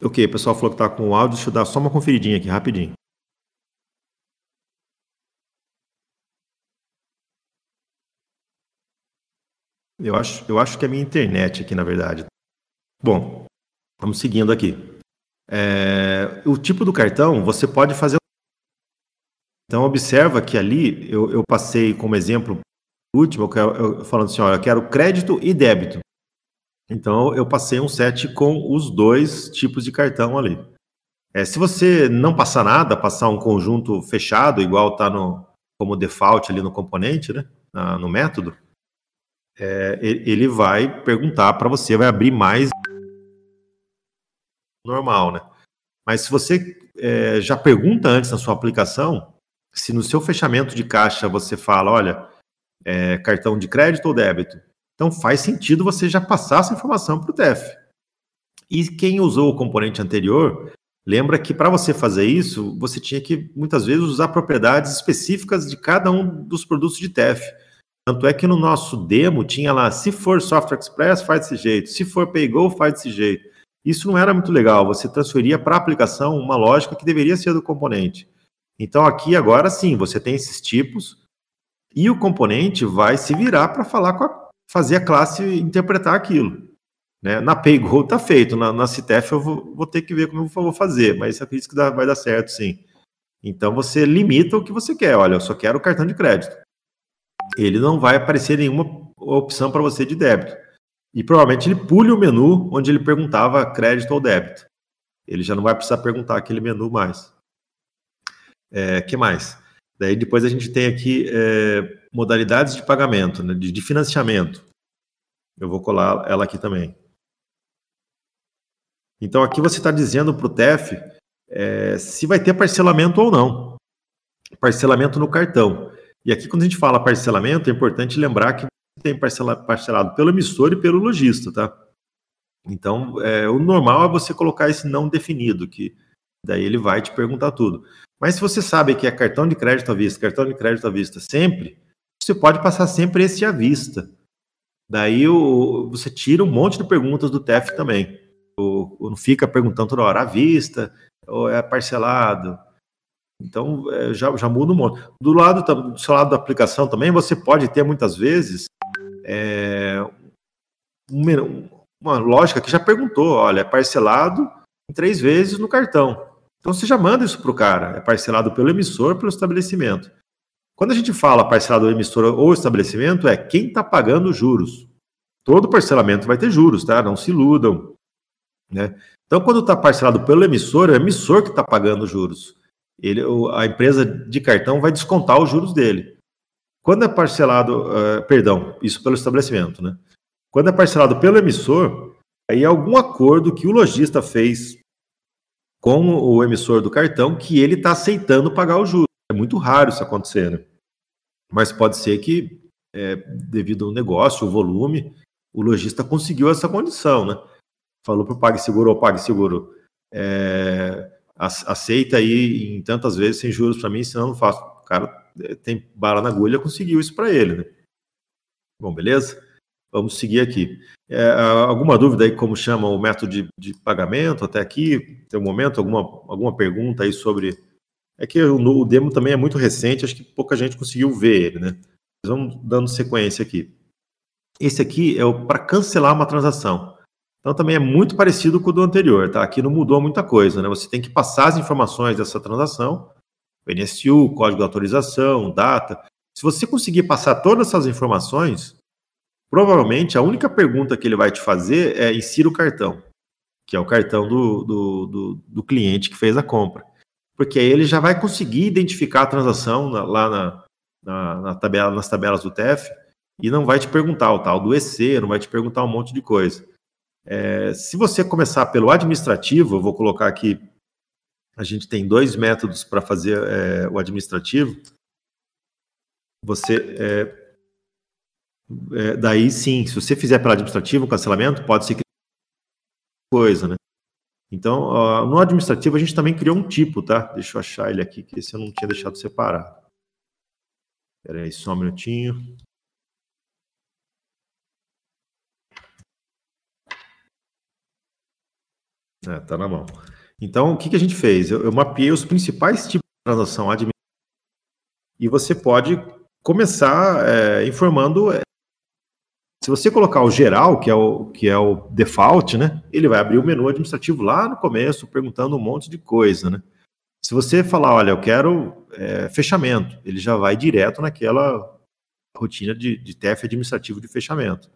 Ok, o pessoal falou que está com o áudio. Deixa eu dar só uma conferidinha aqui, rapidinho. Eu acho, eu acho que é a minha internet aqui, na verdade. Bom, vamos seguindo aqui. É, o tipo do cartão, você pode fazer. Então, observa que ali eu, eu passei como exemplo último, eu, eu, falando assim: olha, eu quero crédito e débito. Então, eu passei um set com os dois tipos de cartão ali. É, se você não passar nada, passar um conjunto fechado, igual está no, como default ali no componente, né, no método, é, ele vai perguntar para você, vai abrir mais normal, né? Mas se você é, já pergunta antes na sua aplicação, se no seu fechamento de caixa você fala, olha, é, cartão de crédito ou débito, então faz sentido você já passar essa informação para o TEF. E quem usou o componente anterior, lembra que para você fazer isso, você tinha que muitas vezes usar propriedades específicas de cada um dos produtos de TEF. Tanto é que no nosso demo tinha lá, se for Software Express, faz desse jeito, se for PayGo, faz desse jeito. Isso não era muito legal, você transferia para a aplicação uma lógica que deveria ser do componente. Então aqui agora sim, você tem esses tipos e o componente vai se virar para falar com a, fazer a classe interpretar aquilo. Né? Na PayGo está feito, na, na CITEF eu vou, vou, ter que ver como eu vou fazer, mas acredito que dá, vai dar certo sim. Então você limita o que você quer. Olha, eu só quero o cartão de crédito ele não vai aparecer nenhuma opção para você de débito. E provavelmente ele pule o menu onde ele perguntava crédito ou débito. Ele já não vai precisar perguntar aquele menu mais. É, que mais? Daí depois a gente tem aqui é, modalidades de pagamento, né, de, de financiamento. Eu vou colar ela aqui também. Então aqui você está dizendo para o TEF é, se vai ter parcelamento ou não. Parcelamento no cartão. E aqui, quando a gente fala parcelamento, é importante lembrar que tem parcela, parcelado pelo emissor e pelo lojista, tá? Então, é, o normal é você colocar esse não definido, que daí ele vai te perguntar tudo. Mas se você sabe que é cartão de crédito à vista, cartão de crédito à vista sempre, você pode passar sempre esse à vista. Daí o, você tira um monte de perguntas do TEF também. Não fica perguntando toda hora à vista, ou é parcelado, então, é, já, já muda um monte. Do lado do seu lado da aplicação também, você pode ter muitas vezes é, uma lógica que já perguntou: olha, é parcelado em três vezes no cartão. Então, você já manda isso para o cara. É parcelado pelo emissor, pelo estabelecimento. Quando a gente fala parcelado emissor ou estabelecimento, é quem está pagando os juros. Todo parcelamento vai ter juros, tá? Não se iludam. Né? Então, quando está parcelado pelo emissor, é o emissor que está pagando os juros ele, a empresa de cartão vai descontar os juros dele. Quando é parcelado, uh, perdão, isso pelo estabelecimento, né? Quando é parcelado pelo emissor, aí é algum acordo que o lojista fez com o emissor do cartão que ele está aceitando pagar o juros. É muito raro isso acontecer, né? Mas pode ser que, é, devido ao negócio, o volume, o lojista conseguiu essa condição, né? Falou para o PagSeguro ou PagSeguro, é, aceita aí em tantas vezes sem juros para mim, senão eu não faço. O cara eh, tem bala na agulha, conseguiu isso para ele, né? Bom, beleza? Vamos seguir aqui. É, alguma dúvida aí como chama o método de, de, pagamento até aqui? Tem um momento, alguma, alguma pergunta aí sobre... É que o, o demo também é muito recente, acho que pouca gente conseguiu ver ele, né? Mas vamos dando sequência aqui. Esse aqui é para cancelar uma transação. Então também é muito parecido com o do anterior, tá? Aqui não mudou muita coisa, né? Você tem que passar as informações dessa transação, o NSU, código de autorização, data. Se você conseguir passar todas essas informações, provavelmente a única pergunta que ele vai te fazer é insira o cartão, que é o cartão do, do, do, do cliente que fez a compra. Porque aí ele já vai conseguir identificar a transação na, lá na, na, na tabela, nas tabelas do TEF e não vai te perguntar o tal do EC, não vai te perguntar um monte de coisa. É, se você começar pelo administrativo, eu vou colocar aqui, a gente tem dois métodos para fazer é, o administrativo. você é, é, daí sim, se você fizer pela administrativa um cancelamento, pode ser coisa, né? Então, uh, no administrativo a gente também criou um tipo, tá? Deixa eu achar ele aqui, que esse eu não tinha deixado separado. Espera aí, só um minutinho. É, tá na mão. Então, o que, que a gente fez? Eu, eu mapeei os principais tipos de transação administrativa e você pode começar é, informando. É, se você colocar o geral, que é o, que é o default, né, ele vai abrir o menu administrativo lá no começo, perguntando um monte de coisa. Né? Se você falar, olha, eu quero é, fechamento, ele já vai direto naquela rotina de, de TF administrativo de fechamento.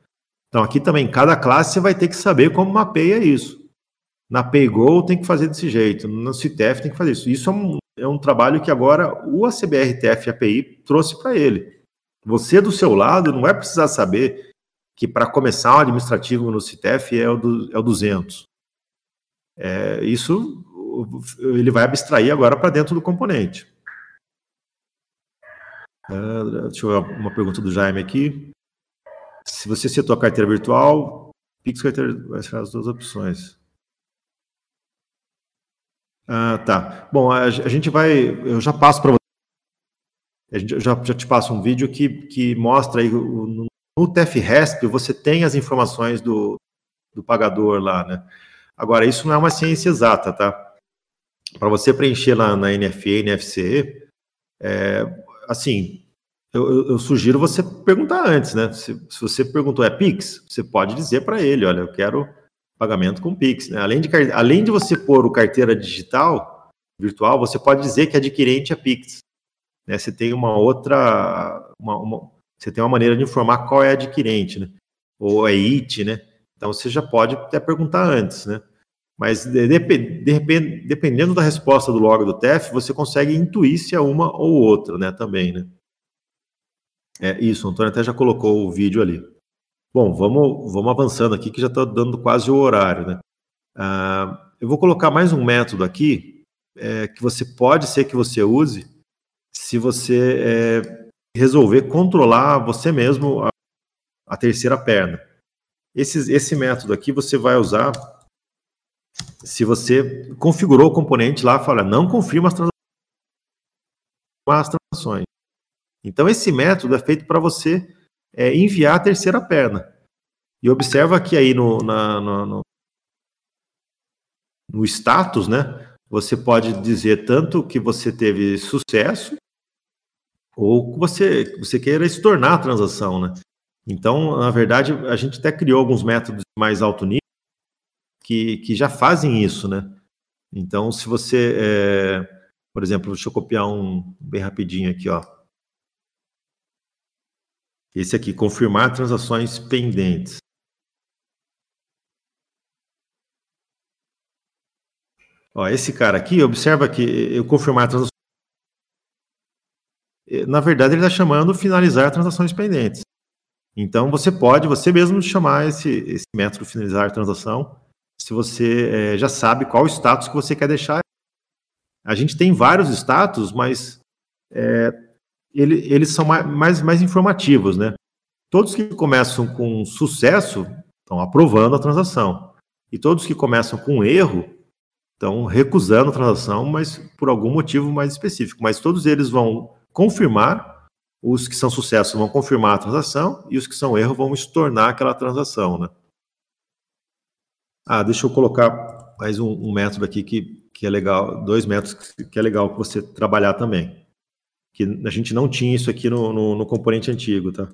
Então, aqui também, cada classe você vai ter que saber como mapeia isso. Na PayGo tem que fazer desse jeito, no CITEF tem que fazer isso. Isso é um, é um trabalho que agora o ACBRTF API trouxe para ele. Você, do seu lado, não vai precisar saber que para começar um administrativo no CITEF é o, do, é o 200. É, isso ele vai abstrair agora para dentro do componente. Uh, deixa eu ver uma pergunta do Jaime aqui. Se você setou a carteira virtual, Pix carteira vai ser as duas opções. Ah, tá. Bom, a, a, gente vai. Eu já passo para você. Eu já, já te passo um vídeo que, que mostra aí no, TFRESP você tem as informações do, do pagador lá, né? Agora, isso não é uma ciência exata, tá? Para você preencher lá na NFE, NFCE, é, assim, eu, eu, sugiro você perguntar antes, né? Se, se você perguntou é Pix, você pode dizer para ele, olha, eu quero pagamento com Pix. Né? Além, de, além de você pôr o carteira digital, virtual, você pode dizer que adquirente é Pix. Né? Você tem uma outra, uma, uma, você tem uma maneira de informar qual é adquirente, né? ou é IT, né? Então você já pode até perguntar antes, né? Mas de, de, de, dependendo da resposta do log do TEF, você consegue intuir se é uma ou outra, né? Também, né? É isso, o Antônio até já colocou o vídeo ali. Bom, vamos, vamos avançando aqui, que já está dando quase o horário, né? Ah, eu vou colocar mais um método aqui, é, que você pode ser que você use se você é, resolver controlar você mesmo a, a terceira perna. Esse, esse método aqui você vai usar se você configurou o componente lá, fala, não confirma as transações. Então, esse método é feito para você é, enviar a terceira perna. E observa que aí no, na, no, no, no status, né, você pode dizer tanto que você teve sucesso ou que você, você queira se tornar a transação, né? Então, na verdade, a gente até criou alguns métodos mais alto nível que, que já fazem isso, né? Então, se você, é, por exemplo, deixa eu copiar um bem rapidinho aqui, ó. Esse aqui, confirmar transações pendentes. Ó, esse cara aqui, observa que eu confirmar transações. Na verdade, ele está chamando finalizar transações pendentes. Então, você pode, você mesmo, chamar esse, esse método finalizar transação, se você é, já sabe qual o status que você quer deixar. A gente tem vários status, mas é, ele, eles são mais, mais informativos, né? Todos que começam com sucesso estão aprovando a transação. E todos que começam com erro estão recusando a transação, mas por algum motivo mais específico. Mas todos eles vão confirmar, os que são sucesso vão confirmar a transação, e os que são erro vão estornar aquela transação. Né? Ah, deixa eu colocar mais um, um método aqui que, que é legal, dois métodos que é legal que você trabalhar também que a gente não tinha isso aqui no, no, no componente antigo, tá?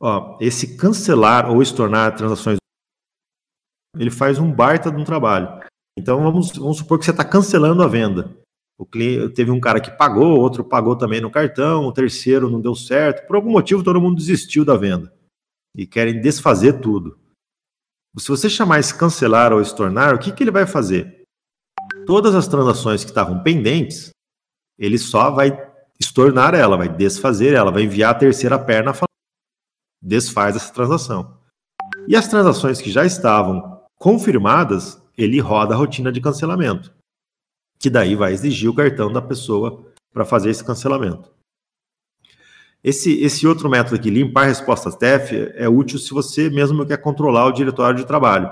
Ó, esse cancelar ou estornar transações, ele faz um baita de um trabalho. Então vamos, vamos supor que você está cancelando a venda. O cliente teve um cara que pagou, outro pagou também no cartão, o terceiro não deu certo. Por algum motivo todo mundo desistiu da venda e querem desfazer tudo. Se você chamar esse cancelar ou estornar, o que, que ele vai fazer? Todas as transações que estavam pendentes, ele só vai estornar ela, vai desfazer ela, vai enviar a terceira perna falando, desfaz essa transação. E as transações que já estavam confirmadas, ele roda a rotina de cancelamento, que daí vai exigir o cartão da pessoa para fazer esse cancelamento. Esse, esse outro método aqui, limpar respostas TEF, é útil se você mesmo quer controlar o diretório de trabalho.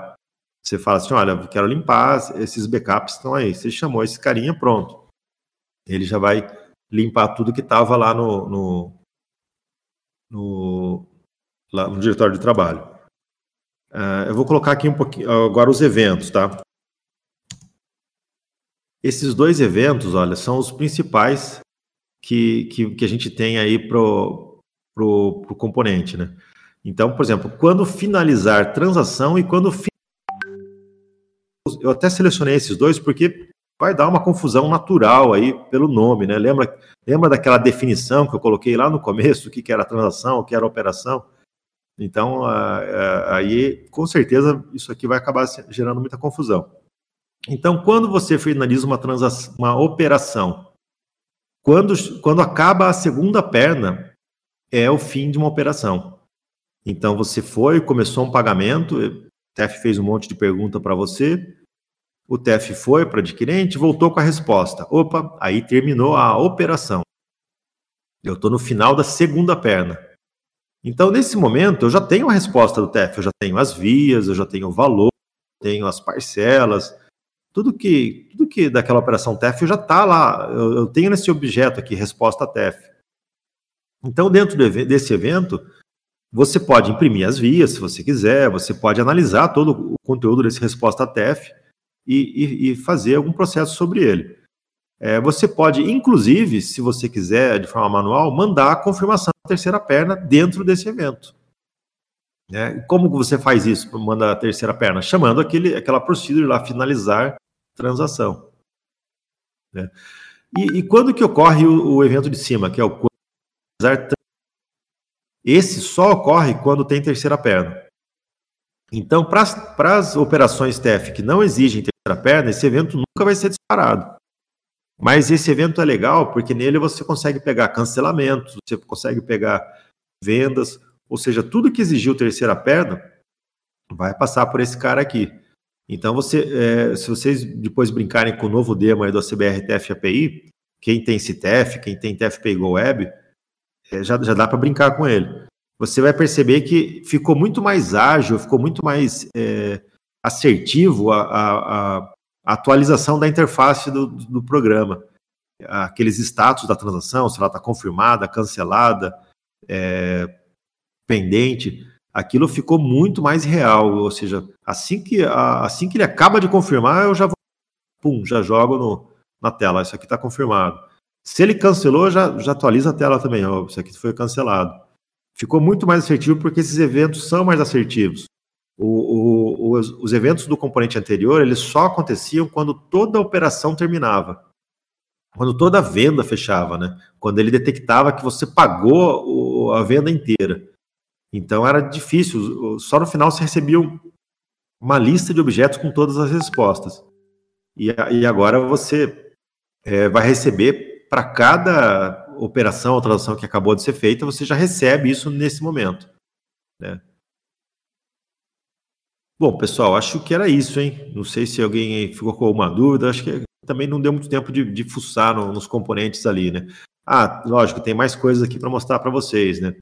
Você fala assim, olha, quero limpar, esses backups estão aí. Você chamou esse carinha, pronto. Ele já vai limpar tudo que estava lá no, no, no, lá no diretório de trabalho. Uh, eu vou colocar aqui um pouquinho agora os eventos, tá? Esses dois eventos, olha, são os principais que, que, que a gente tem aí pro, pro, pro componente, né? Então, por exemplo, quando finalizar transação e quando eu até selecionei esses dois porque vai dar uma confusão natural aí pelo nome, né? Lembra, lembra daquela definição que eu coloquei lá no começo, o que, que era transação, o que era operação? Então, aí, com certeza, isso aqui vai acabar gerando muita confusão. Então, quando você finaliza uma transação, uma operação, quando, quando acaba a segunda perna, é o fim de uma operação. Então, você foi, começou um pagamento, TEF fez um monte de pergunta para você, o TEF foi para o adquirente, voltou com a resposta. Opa, aí terminou a operação. Eu estou no final da segunda perna. Então, nesse momento, eu já tenho a resposta do TEF, eu já tenho as vias, eu já tenho o valor, tenho as parcelas, tudo que, tudo que daquela operação TEF já está lá. Eu, eu, tenho nesse objeto aqui, resposta TEF. Então, dentro desse evento, você pode imprimir as vias, se você quiser, você pode analisar todo o conteúdo desse resposta TEF e, e, e fazer algum processo sobre ele. É, você pode, inclusive, se você quiser, de forma manual, mandar a confirmação da terceira perna dentro desse evento. Né? Como você faz isso? Manda a terceira perna? Chamando aquele, aquela procedure lá, finalizar transação. Né? E, e, quando que ocorre o, o, evento de cima, que é o esse só ocorre quando tem terceira perna. Então, para as operações TF que não exigem terceira perna, esse evento nunca vai ser disparado. Mas esse evento é legal porque nele você consegue pegar cancelamentos, você consegue pegar vendas, ou seja, tudo que exigiu terceira perna vai passar por esse cara aqui. Então, você, é, se vocês depois brincarem com o novo demo aí do CBR TF API, quem tem CTF, quem tem TFP Go Web, é, já, já dá para brincar com ele. Você vai perceber que ficou muito mais ágil, ficou muito mais é, assertivo a, a, a, atualização da interface do, do programa. Aqueles status da transação, se ela está confirmada, cancelada, é, pendente aquilo ficou muito mais real. Ou seja, assim que, assim que ele acaba de confirmar, eu já vou, pum, já jogo no, na tela. Isso aqui está confirmado. Se ele cancelou, já, já atualiza a tela também. Ó, isso aqui foi cancelado. Ficou muito mais assertivo porque esses eventos são mais assertivos. O, o, os, os, eventos do componente anterior eles só aconteciam quando toda a operação terminava, quando toda a venda fechava, né? Quando ele detectava que você pagou o, a venda inteira. Então era difícil, só no final você recebia uma lista de objetos com todas as respostas. E, e agora você é, vai receber para cada operação ou transação que acabou de ser feita, você já recebe isso nesse momento. Né? Bom, pessoal, acho que era isso, hein? Não sei se alguém ficou com alguma dúvida, acho que também não deu muito tempo de, de fuçar no, nos componentes ali, né? Ah, lógico, tem mais coisas aqui para mostrar para vocês, né?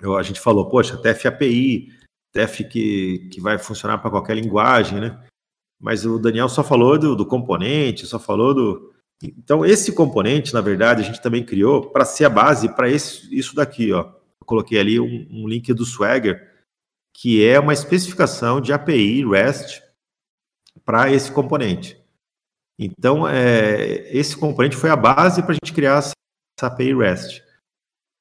eu, a gente falou, poxa, TF API, TF que, que vai funcionar para qualquer linguagem, né? Mas o Daniel só falou do, do componente, só falou do. Então, esse componente, na verdade, a gente também criou para ser a base para isso daqui, ó. Eu coloquei ali um, um link do Swagger, que é uma especificação de API REST para esse componente. Então, é, esse componente foi a base para a gente criar essa API REST.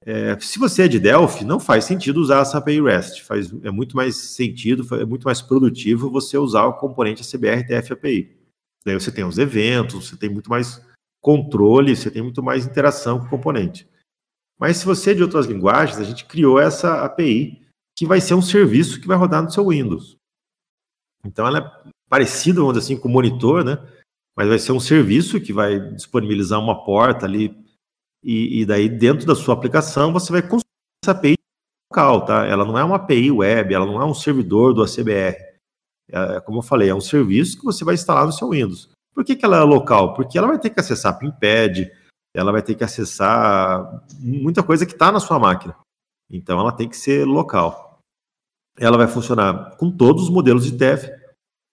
É, se você é de Delphi, não faz sentido usar essa API REST. Faz, é muito mais sentido, é muito mais produtivo você usar o componente CBR TF API. Daí você tem os eventos, você tem muito mais controle, você tem muito mais interação com o componente. Mas se você é de outras linguagens, a gente criou essa API que vai ser um serviço que vai rodar no seu Windows. Então ela é parecida, vamos dizer assim, com o monitor, né? Mas vai ser um serviço que vai disponibilizar uma porta ali e, e, daí, dentro da sua aplicação, você vai construir essa API local, tá? Ela não é uma API web, ela não é um servidor do ACBR. É, como eu falei, é um serviço que você vai instalar no seu Windows. Por que, que ela é local? Porque ela vai ter que acessar PIMPAD, ela vai ter que acessar muita coisa que está na sua máquina. Então ela tem que ser local. Ela vai funcionar com todos os modelos de TEF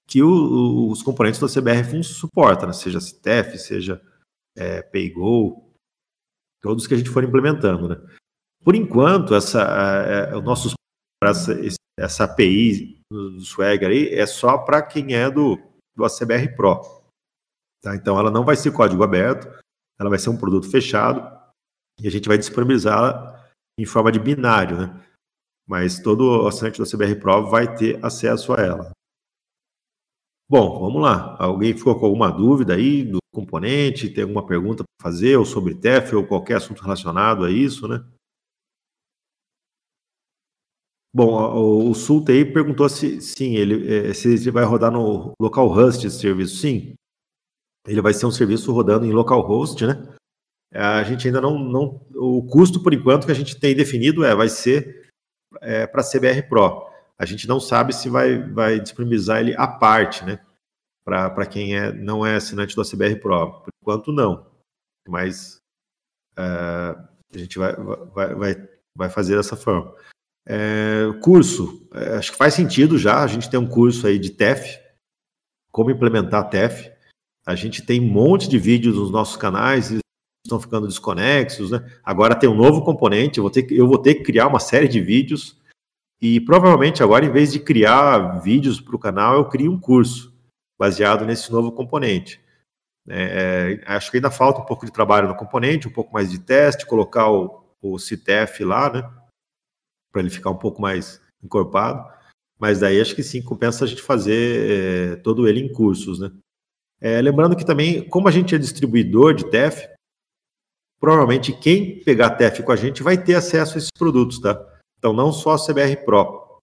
que o, os componentes da CBR suportam, né? seja CTF, seja é, PayGo, todos que a gente for implementando. Né? Por enquanto, essa, é, o nosso, essa, essa API do Swagger aí é só para quem é do, do ACBR Pro. Tá? Então ela não vai ser código aberto, ela vai ser um produto fechado e a gente vai disponibilizá-la em forma de binário, né? Mas todo assinante do CBR Pro vai ter acesso a ela. Bom, vamos lá. Alguém ficou com alguma dúvida aí do componente? Tem alguma pergunta para fazer ou sobre TEF ou qualquer assunto relacionado a isso, né? Bom, o Sulta aí perguntou se sim, ele, é, se ele vai rodar no localhost esse serviço. Sim, ele vai ser um serviço rodando em localhost, né? A gente ainda não, não. O custo, por enquanto, que a gente tem definido é vai ser é, para CBR Pro. A gente não sabe se vai, vai disponibilizar ele à parte, né? Para quem é, não é assinante do CBR Pro. Por enquanto, não. Mas é, a gente vai, vai, vai, vai fazer dessa forma. É, curso, é, acho que faz sentido já. A gente tem um curso aí de TEF, como implementar TEF. A gente tem um monte de vídeos nos nossos canais, estão ficando desconexos, né? Agora tem um novo componente, eu vou ter que, eu vou ter que criar uma série de vídeos e provavelmente agora, em vez de criar vídeos para o canal, eu crio um curso baseado nesse novo componente. É, é, acho que ainda falta um pouco de trabalho no componente, um pouco mais de teste, colocar o, o CTF lá, né? Para ele ficar um pouco mais encorpado. Mas daí acho que sim, compensa a gente fazer é, todo ele em cursos, né? É, lembrando que também, como a gente é distribuidor de TEF, provavelmente quem pegar TEF com a gente vai ter acesso a esses produtos, tá? Então, não só a CBR Pro.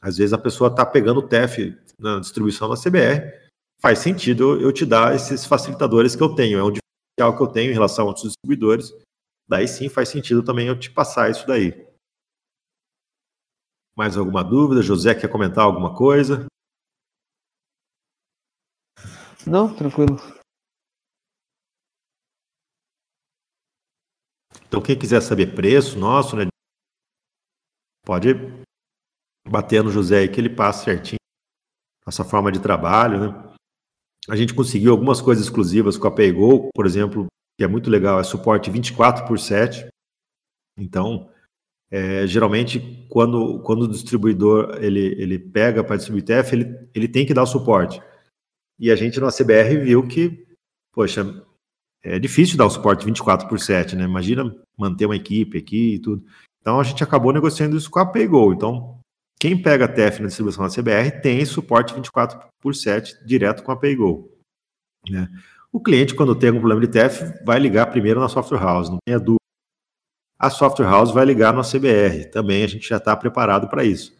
Às vezes a pessoa está pegando o TEF na distribuição da CBR, faz sentido eu te dar esses facilitadores que eu tenho, é um diferencial que eu tenho em relação a outros distribuidores. Daí sim faz sentido também eu te passar isso daí. Mais alguma dúvida? José quer comentar alguma coisa? Não, tranquilo. Então, quem quiser saber preço nosso, né? Pode bater no José aí que ele passa certinho essa forma de trabalho, né? A gente conseguiu algumas coisas exclusivas com a PayGo, por exemplo, que é muito legal, é suporte 24 por 7. Então, é, geralmente, quando, quando o distribuidor ele, ele pega para distribuir TF, ele, ele tem que dar o suporte. E a gente na CBR viu que, poxa, é difícil dar o suporte 24 por 7, né? Imagina manter uma equipe aqui e tudo. Então a gente acabou negociando isso com a PayGo. Então, quem pega a TF na distribuição da CBR tem suporte 24 por 7 direto com a PayGo. Né? O cliente, quando tem algum problema de TF, vai ligar primeiro na software house, não tenha dúvida. A software house vai ligar na CBR. Também a gente já está preparado para isso.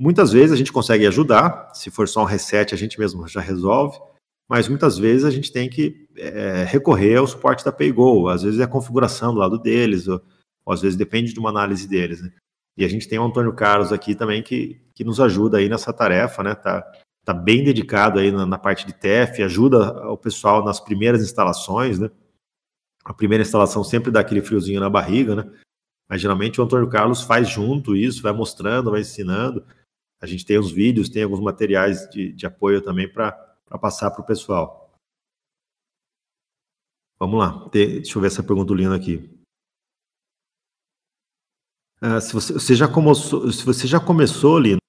Muitas vezes a gente consegue ajudar, se for só um reset, a gente mesmo já resolve, mas muitas vezes a gente tem que é, recorrer ao suporte da PayGo, às vezes é a configuração do lado deles, ou, ou, às vezes depende de uma análise deles. Né? E a gente tem o Antônio Carlos aqui também que, que nos ajuda aí nessa tarefa, né? Tá, tá bem dedicado aí na, na parte de TEF, ajuda o pessoal nas primeiras instalações, né? A primeira instalação sempre dá aquele friozinho na barriga, né? Mas geralmente o Antônio Carlos faz junto isso, vai mostrando, vai ensinando. A gente tem os vídeos, tem alguns materiais de, de apoio também para passar para o pessoal. Vamos lá, deixa eu ver essa pergunta do Lino aqui. Uh, se, você, você, já começou, se você já começou, Lino,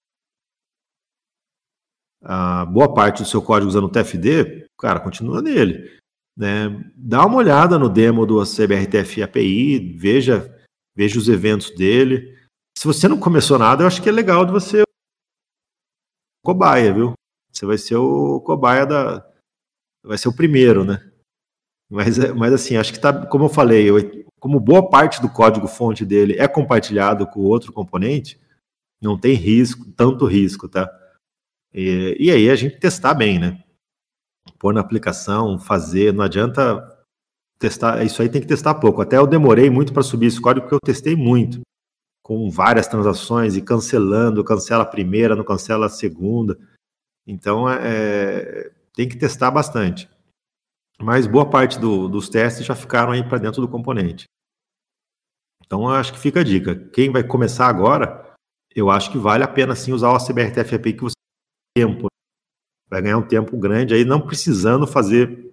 boa parte do seu código usando o TFD, cara, continua nele. Né? Dá uma olhada no demo do CBRTF API, veja, veja os eventos dele. Se você não começou nada, eu acho que é legal de você cobaia, viu? Você vai ser o cobaia da. Vai ser o primeiro, né? Mas, mas assim, acho que tá, como eu falei, como boa parte do código fonte dele é compartilhado com outro componente, não tem risco, tanto risco, tá? E, e aí a gente testar bem, né? Pôr na aplicação, fazer, não adianta testar, isso aí tem que testar pouco. Até eu demorei muito para subir esse código porque eu testei muito com várias transações e cancelando, cancela a primeira, não cancela a segunda. Então, é, é, tem que testar bastante. mas boa parte do, dos testes já ficaram aí para dentro do componente. Então, acho que fica a dica. Quem vai começar agora, eu acho que vale a pena sim usar o CBRTF API que você tem tempo. Vai ganhar um tempo grande aí, não precisando fazer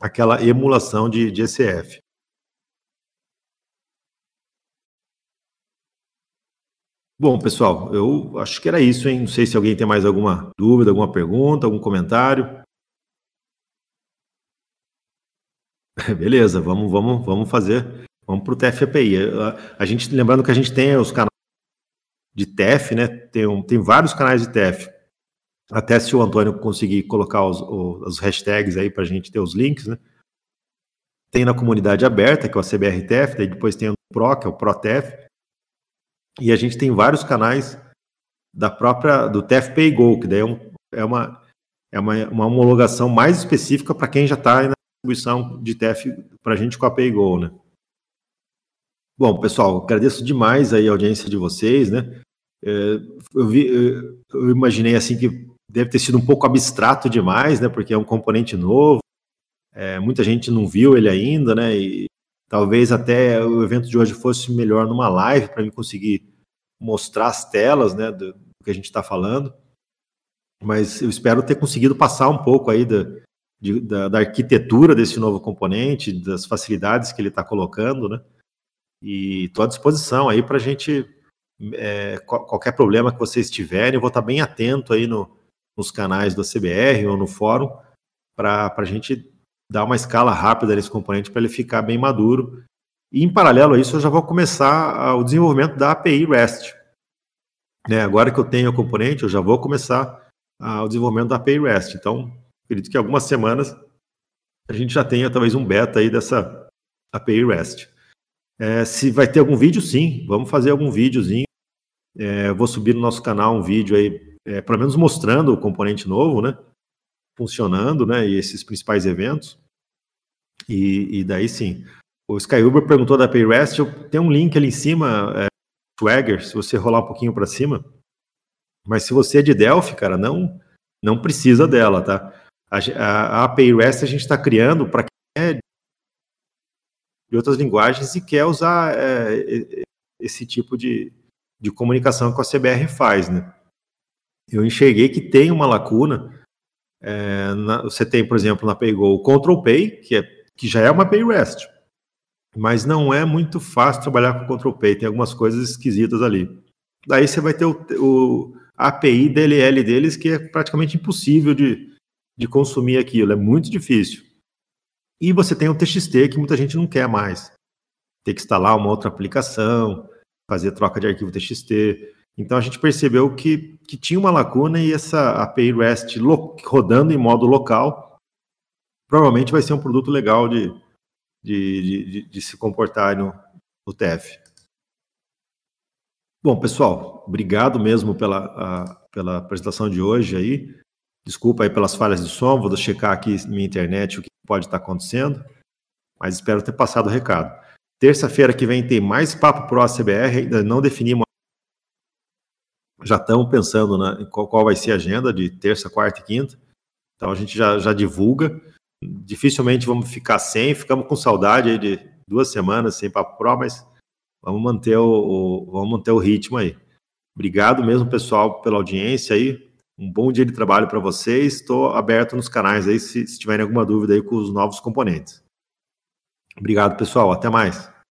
aquela emulação de, de ECF. Bom, pessoal, eu acho que era isso, hein? Não sei se alguém tem mais alguma dúvida, alguma pergunta, algum comentário. Beleza, vamos, vamos, vamos fazer. Vamos para o TF-API. A, a, gente, lembrando que a gente tem os canais de TF, né? Tem, um, tem vários canais de TF. Até se o Antônio conseguir colocar os, os hashtags aí para a gente ter os links, né? Tem na comunidade aberta, que é o CBRTF, daí depois tem o PRO, que é o ProTF, e a gente tem vários canais da própria do TFPay Go, que daí é, um, é, uma, é uma, uma homologação mais específica para quem já está na distribuição de TF para a gente com a PayGo, né? Bom, pessoal, agradeço demais aí a audiência de vocês, né? É, eu, vi, eu imaginei assim que deve ter sido um pouco abstrato demais, né? Porque é um componente novo, é, muita gente não viu ele ainda, né? E Talvez até o evento de hoje fosse melhor numa live para mim conseguir mostrar as telas, né, do, que a gente está falando. Mas eu espero ter conseguido passar um pouco aí da, de, da, da, arquitetura desse novo componente, das facilidades que ele está colocando, né? E estou à disposição aí para a gente é, qualquer problema que vocês tiverem, eu vou estar tá bem atento aí no, nos canais da CBR ou no fórum para a gente dar uma escala rápida nesse componente para ele ficar bem maduro. E em paralelo a isso, eu já vou começar o desenvolvimento da API REST. Né, agora que eu tenho o componente, eu já vou começar o desenvolvimento da API REST. Então, acredito que algumas semanas a gente já tenha talvez um beta aí dessa API REST. É, se vai ter algum vídeo, sim, vamos fazer algum videozinho. É, vou subir no nosso canal um vídeo aí, é, pelo menos mostrando o componente novo, né? funcionando, né? E esses principais eventos. E, e daí sim. O Skyuber perguntou da PayRest, tenho um link ali em cima, é, Swagger, se você rolar um pouquinho para cima. Mas se você é de Delphi, cara, não não precisa dela, tá? A, a, a a gente está criando para quem é de outras linguagens e quer usar é, esse tipo de, de comunicação que a CBR faz, né? Eu enxerguei que tem uma lacuna é, na, você tem, por exemplo, na PayGo o Control Pay, que, é, que já é uma Pay REST, mas não é muito fácil trabalhar com Control Pay, tem algumas coisas esquisitas ali. Daí você vai ter o, o API DLL deles, que é praticamente impossível de, de consumir aquilo, é muito difícil. E você tem o TXT, que muita gente não quer mais. Tem que instalar uma outra aplicação, fazer troca de arquivo TXT. Então a gente percebeu que, que tinha uma lacuna e essa API REST rodando em modo local provavelmente vai ser um produto legal de, de, de, de se comportar no, no TF. Bom, pessoal, obrigado mesmo pela, a, pela apresentação de hoje aí. Desculpa aí pelas falhas de som, vou checar aqui na minha internet o que pode estar acontecendo, mas espero ter passado o recado. Terça-feira que vem tem mais Papo Pro CBR, ainda não definimos já estamos pensando na, qual, qual vai ser a agenda de terça, quarta e quinta. Então a gente já, já divulga. Dificilmente vamos ficar sem, ficamos com saudade de duas semanas sem papo pro, mas vamos manter o, o, vamos manter o ritmo aí. Obrigado mesmo, pessoal, pela audiência aí. Um bom dia de trabalho para vocês. Estou aberto nos canais aí se, se tiverem alguma dúvida aí com os novos componentes. Obrigado, pessoal. Até mais.